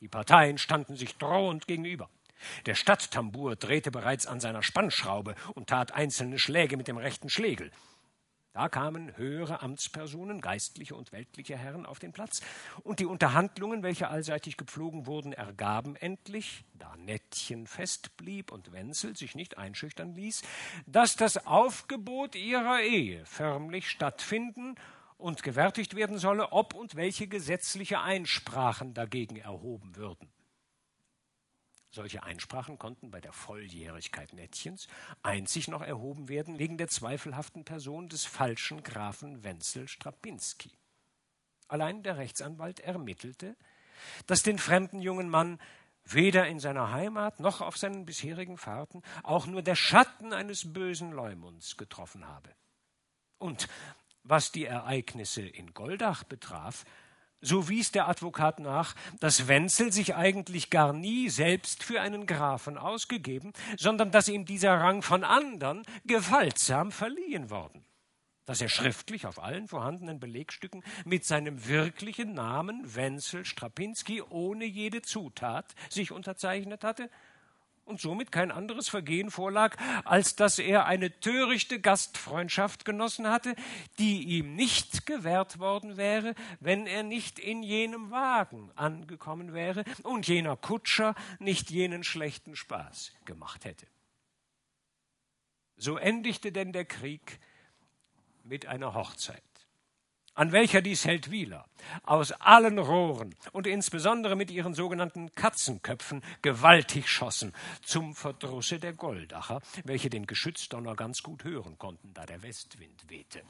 Die Parteien standen sich drohend gegenüber. Der Stadttambur drehte bereits an seiner Spannschraube und tat einzelne Schläge mit dem rechten Schlegel. Da kamen höhere Amtspersonen, geistliche und weltliche Herren auf den Platz, und die Unterhandlungen, welche allseitig gepflogen wurden, ergaben endlich, da Nettchen festblieb und Wenzel sich nicht einschüchtern ließ, dass das Aufgebot ihrer Ehe förmlich stattfinden und gewärtigt werden solle, ob und welche gesetzliche Einsprachen dagegen erhoben würden. Solche Einsprachen konnten bei der Volljährigkeit Nettchens einzig noch erhoben werden wegen der zweifelhaften Person des falschen Grafen Wenzel Strapinski. Allein der Rechtsanwalt ermittelte, dass den fremden jungen Mann weder in seiner Heimat noch auf seinen bisherigen Fahrten auch nur der Schatten eines bösen Leumunds getroffen habe. Und was die Ereignisse in Goldach betraf, so wies der Advokat nach, dass Wenzel sich eigentlich gar nie selbst für einen Grafen ausgegeben, sondern dass ihm dieser Rang von andern gewaltsam verliehen worden, dass er schriftlich auf allen vorhandenen Belegstücken mit seinem wirklichen Namen Wenzel Strapinski ohne jede Zutat sich unterzeichnet hatte und somit kein anderes Vergehen vorlag, als dass er eine törichte Gastfreundschaft genossen hatte, die ihm nicht gewährt worden wäre, wenn er nicht in jenem Wagen angekommen wäre und jener Kutscher nicht jenen schlechten Spaß gemacht hätte. So endigte denn der Krieg mit einer Hochzeit an welcher die Seldwyler aus allen Rohren und insbesondere mit ihren sogenannten Katzenköpfen gewaltig schossen, zum Verdrusse der Goldacher, welche den Geschützdonner ganz gut hören konnten, da der Westwind wehte.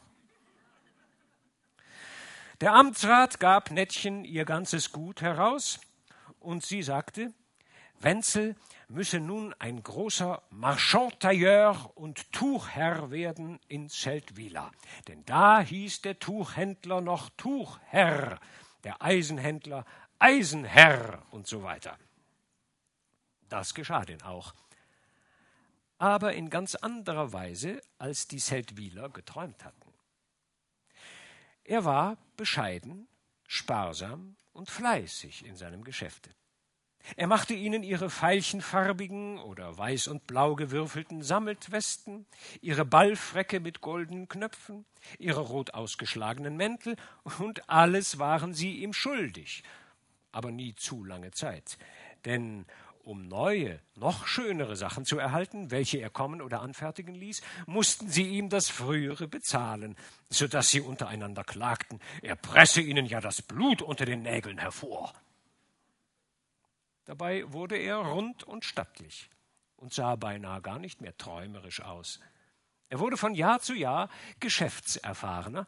Der Amtsrat gab Nettchen ihr ganzes Gut heraus, und sie sagte, Wenzel müsse nun ein großer Marchand-Tailleur und Tuchherr werden in Seldwyla. Denn da hieß der Tuchhändler noch Tuchherr, der Eisenhändler Eisenherr und so weiter. Das geschah denn auch. Aber in ganz anderer Weise, als die Seldwyler geträumt hatten. Er war bescheiden, sparsam und fleißig in seinem Geschäfte. Er machte ihnen ihre veilchenfarbigen oder weiß und blau gewürfelten Sammetwesten, ihre Ballfräcke mit goldenen Knöpfen, ihre rot ausgeschlagenen Mäntel, und alles waren sie ihm schuldig, aber nie zu lange Zeit. Denn um neue, noch schönere Sachen zu erhalten, welche er kommen oder anfertigen ließ, mussten sie ihm das frühere bezahlen, so dass sie untereinander klagten, er presse ihnen ja das Blut unter den Nägeln hervor. Dabei wurde er rund und stattlich und sah beinahe gar nicht mehr träumerisch aus. Er wurde von Jahr zu Jahr geschäftserfahrener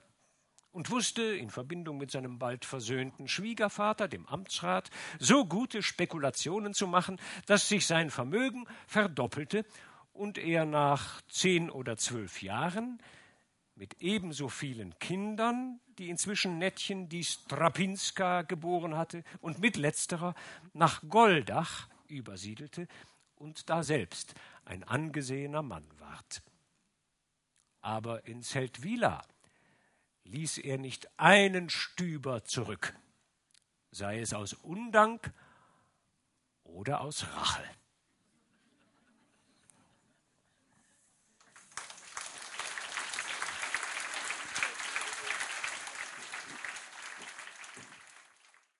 und wusste in Verbindung mit seinem bald versöhnten Schwiegervater, dem Amtsrat, so gute Spekulationen zu machen, dass sich sein Vermögen verdoppelte und er nach zehn oder zwölf Jahren mit ebenso vielen Kindern, die inzwischen Nettchen die Strapinska geboren hatte, und mit letzterer nach Goldach übersiedelte und da selbst ein angesehener Mann ward. Aber in Zeltwila ließ er nicht einen Stüber zurück, sei es aus Undank oder aus Rache.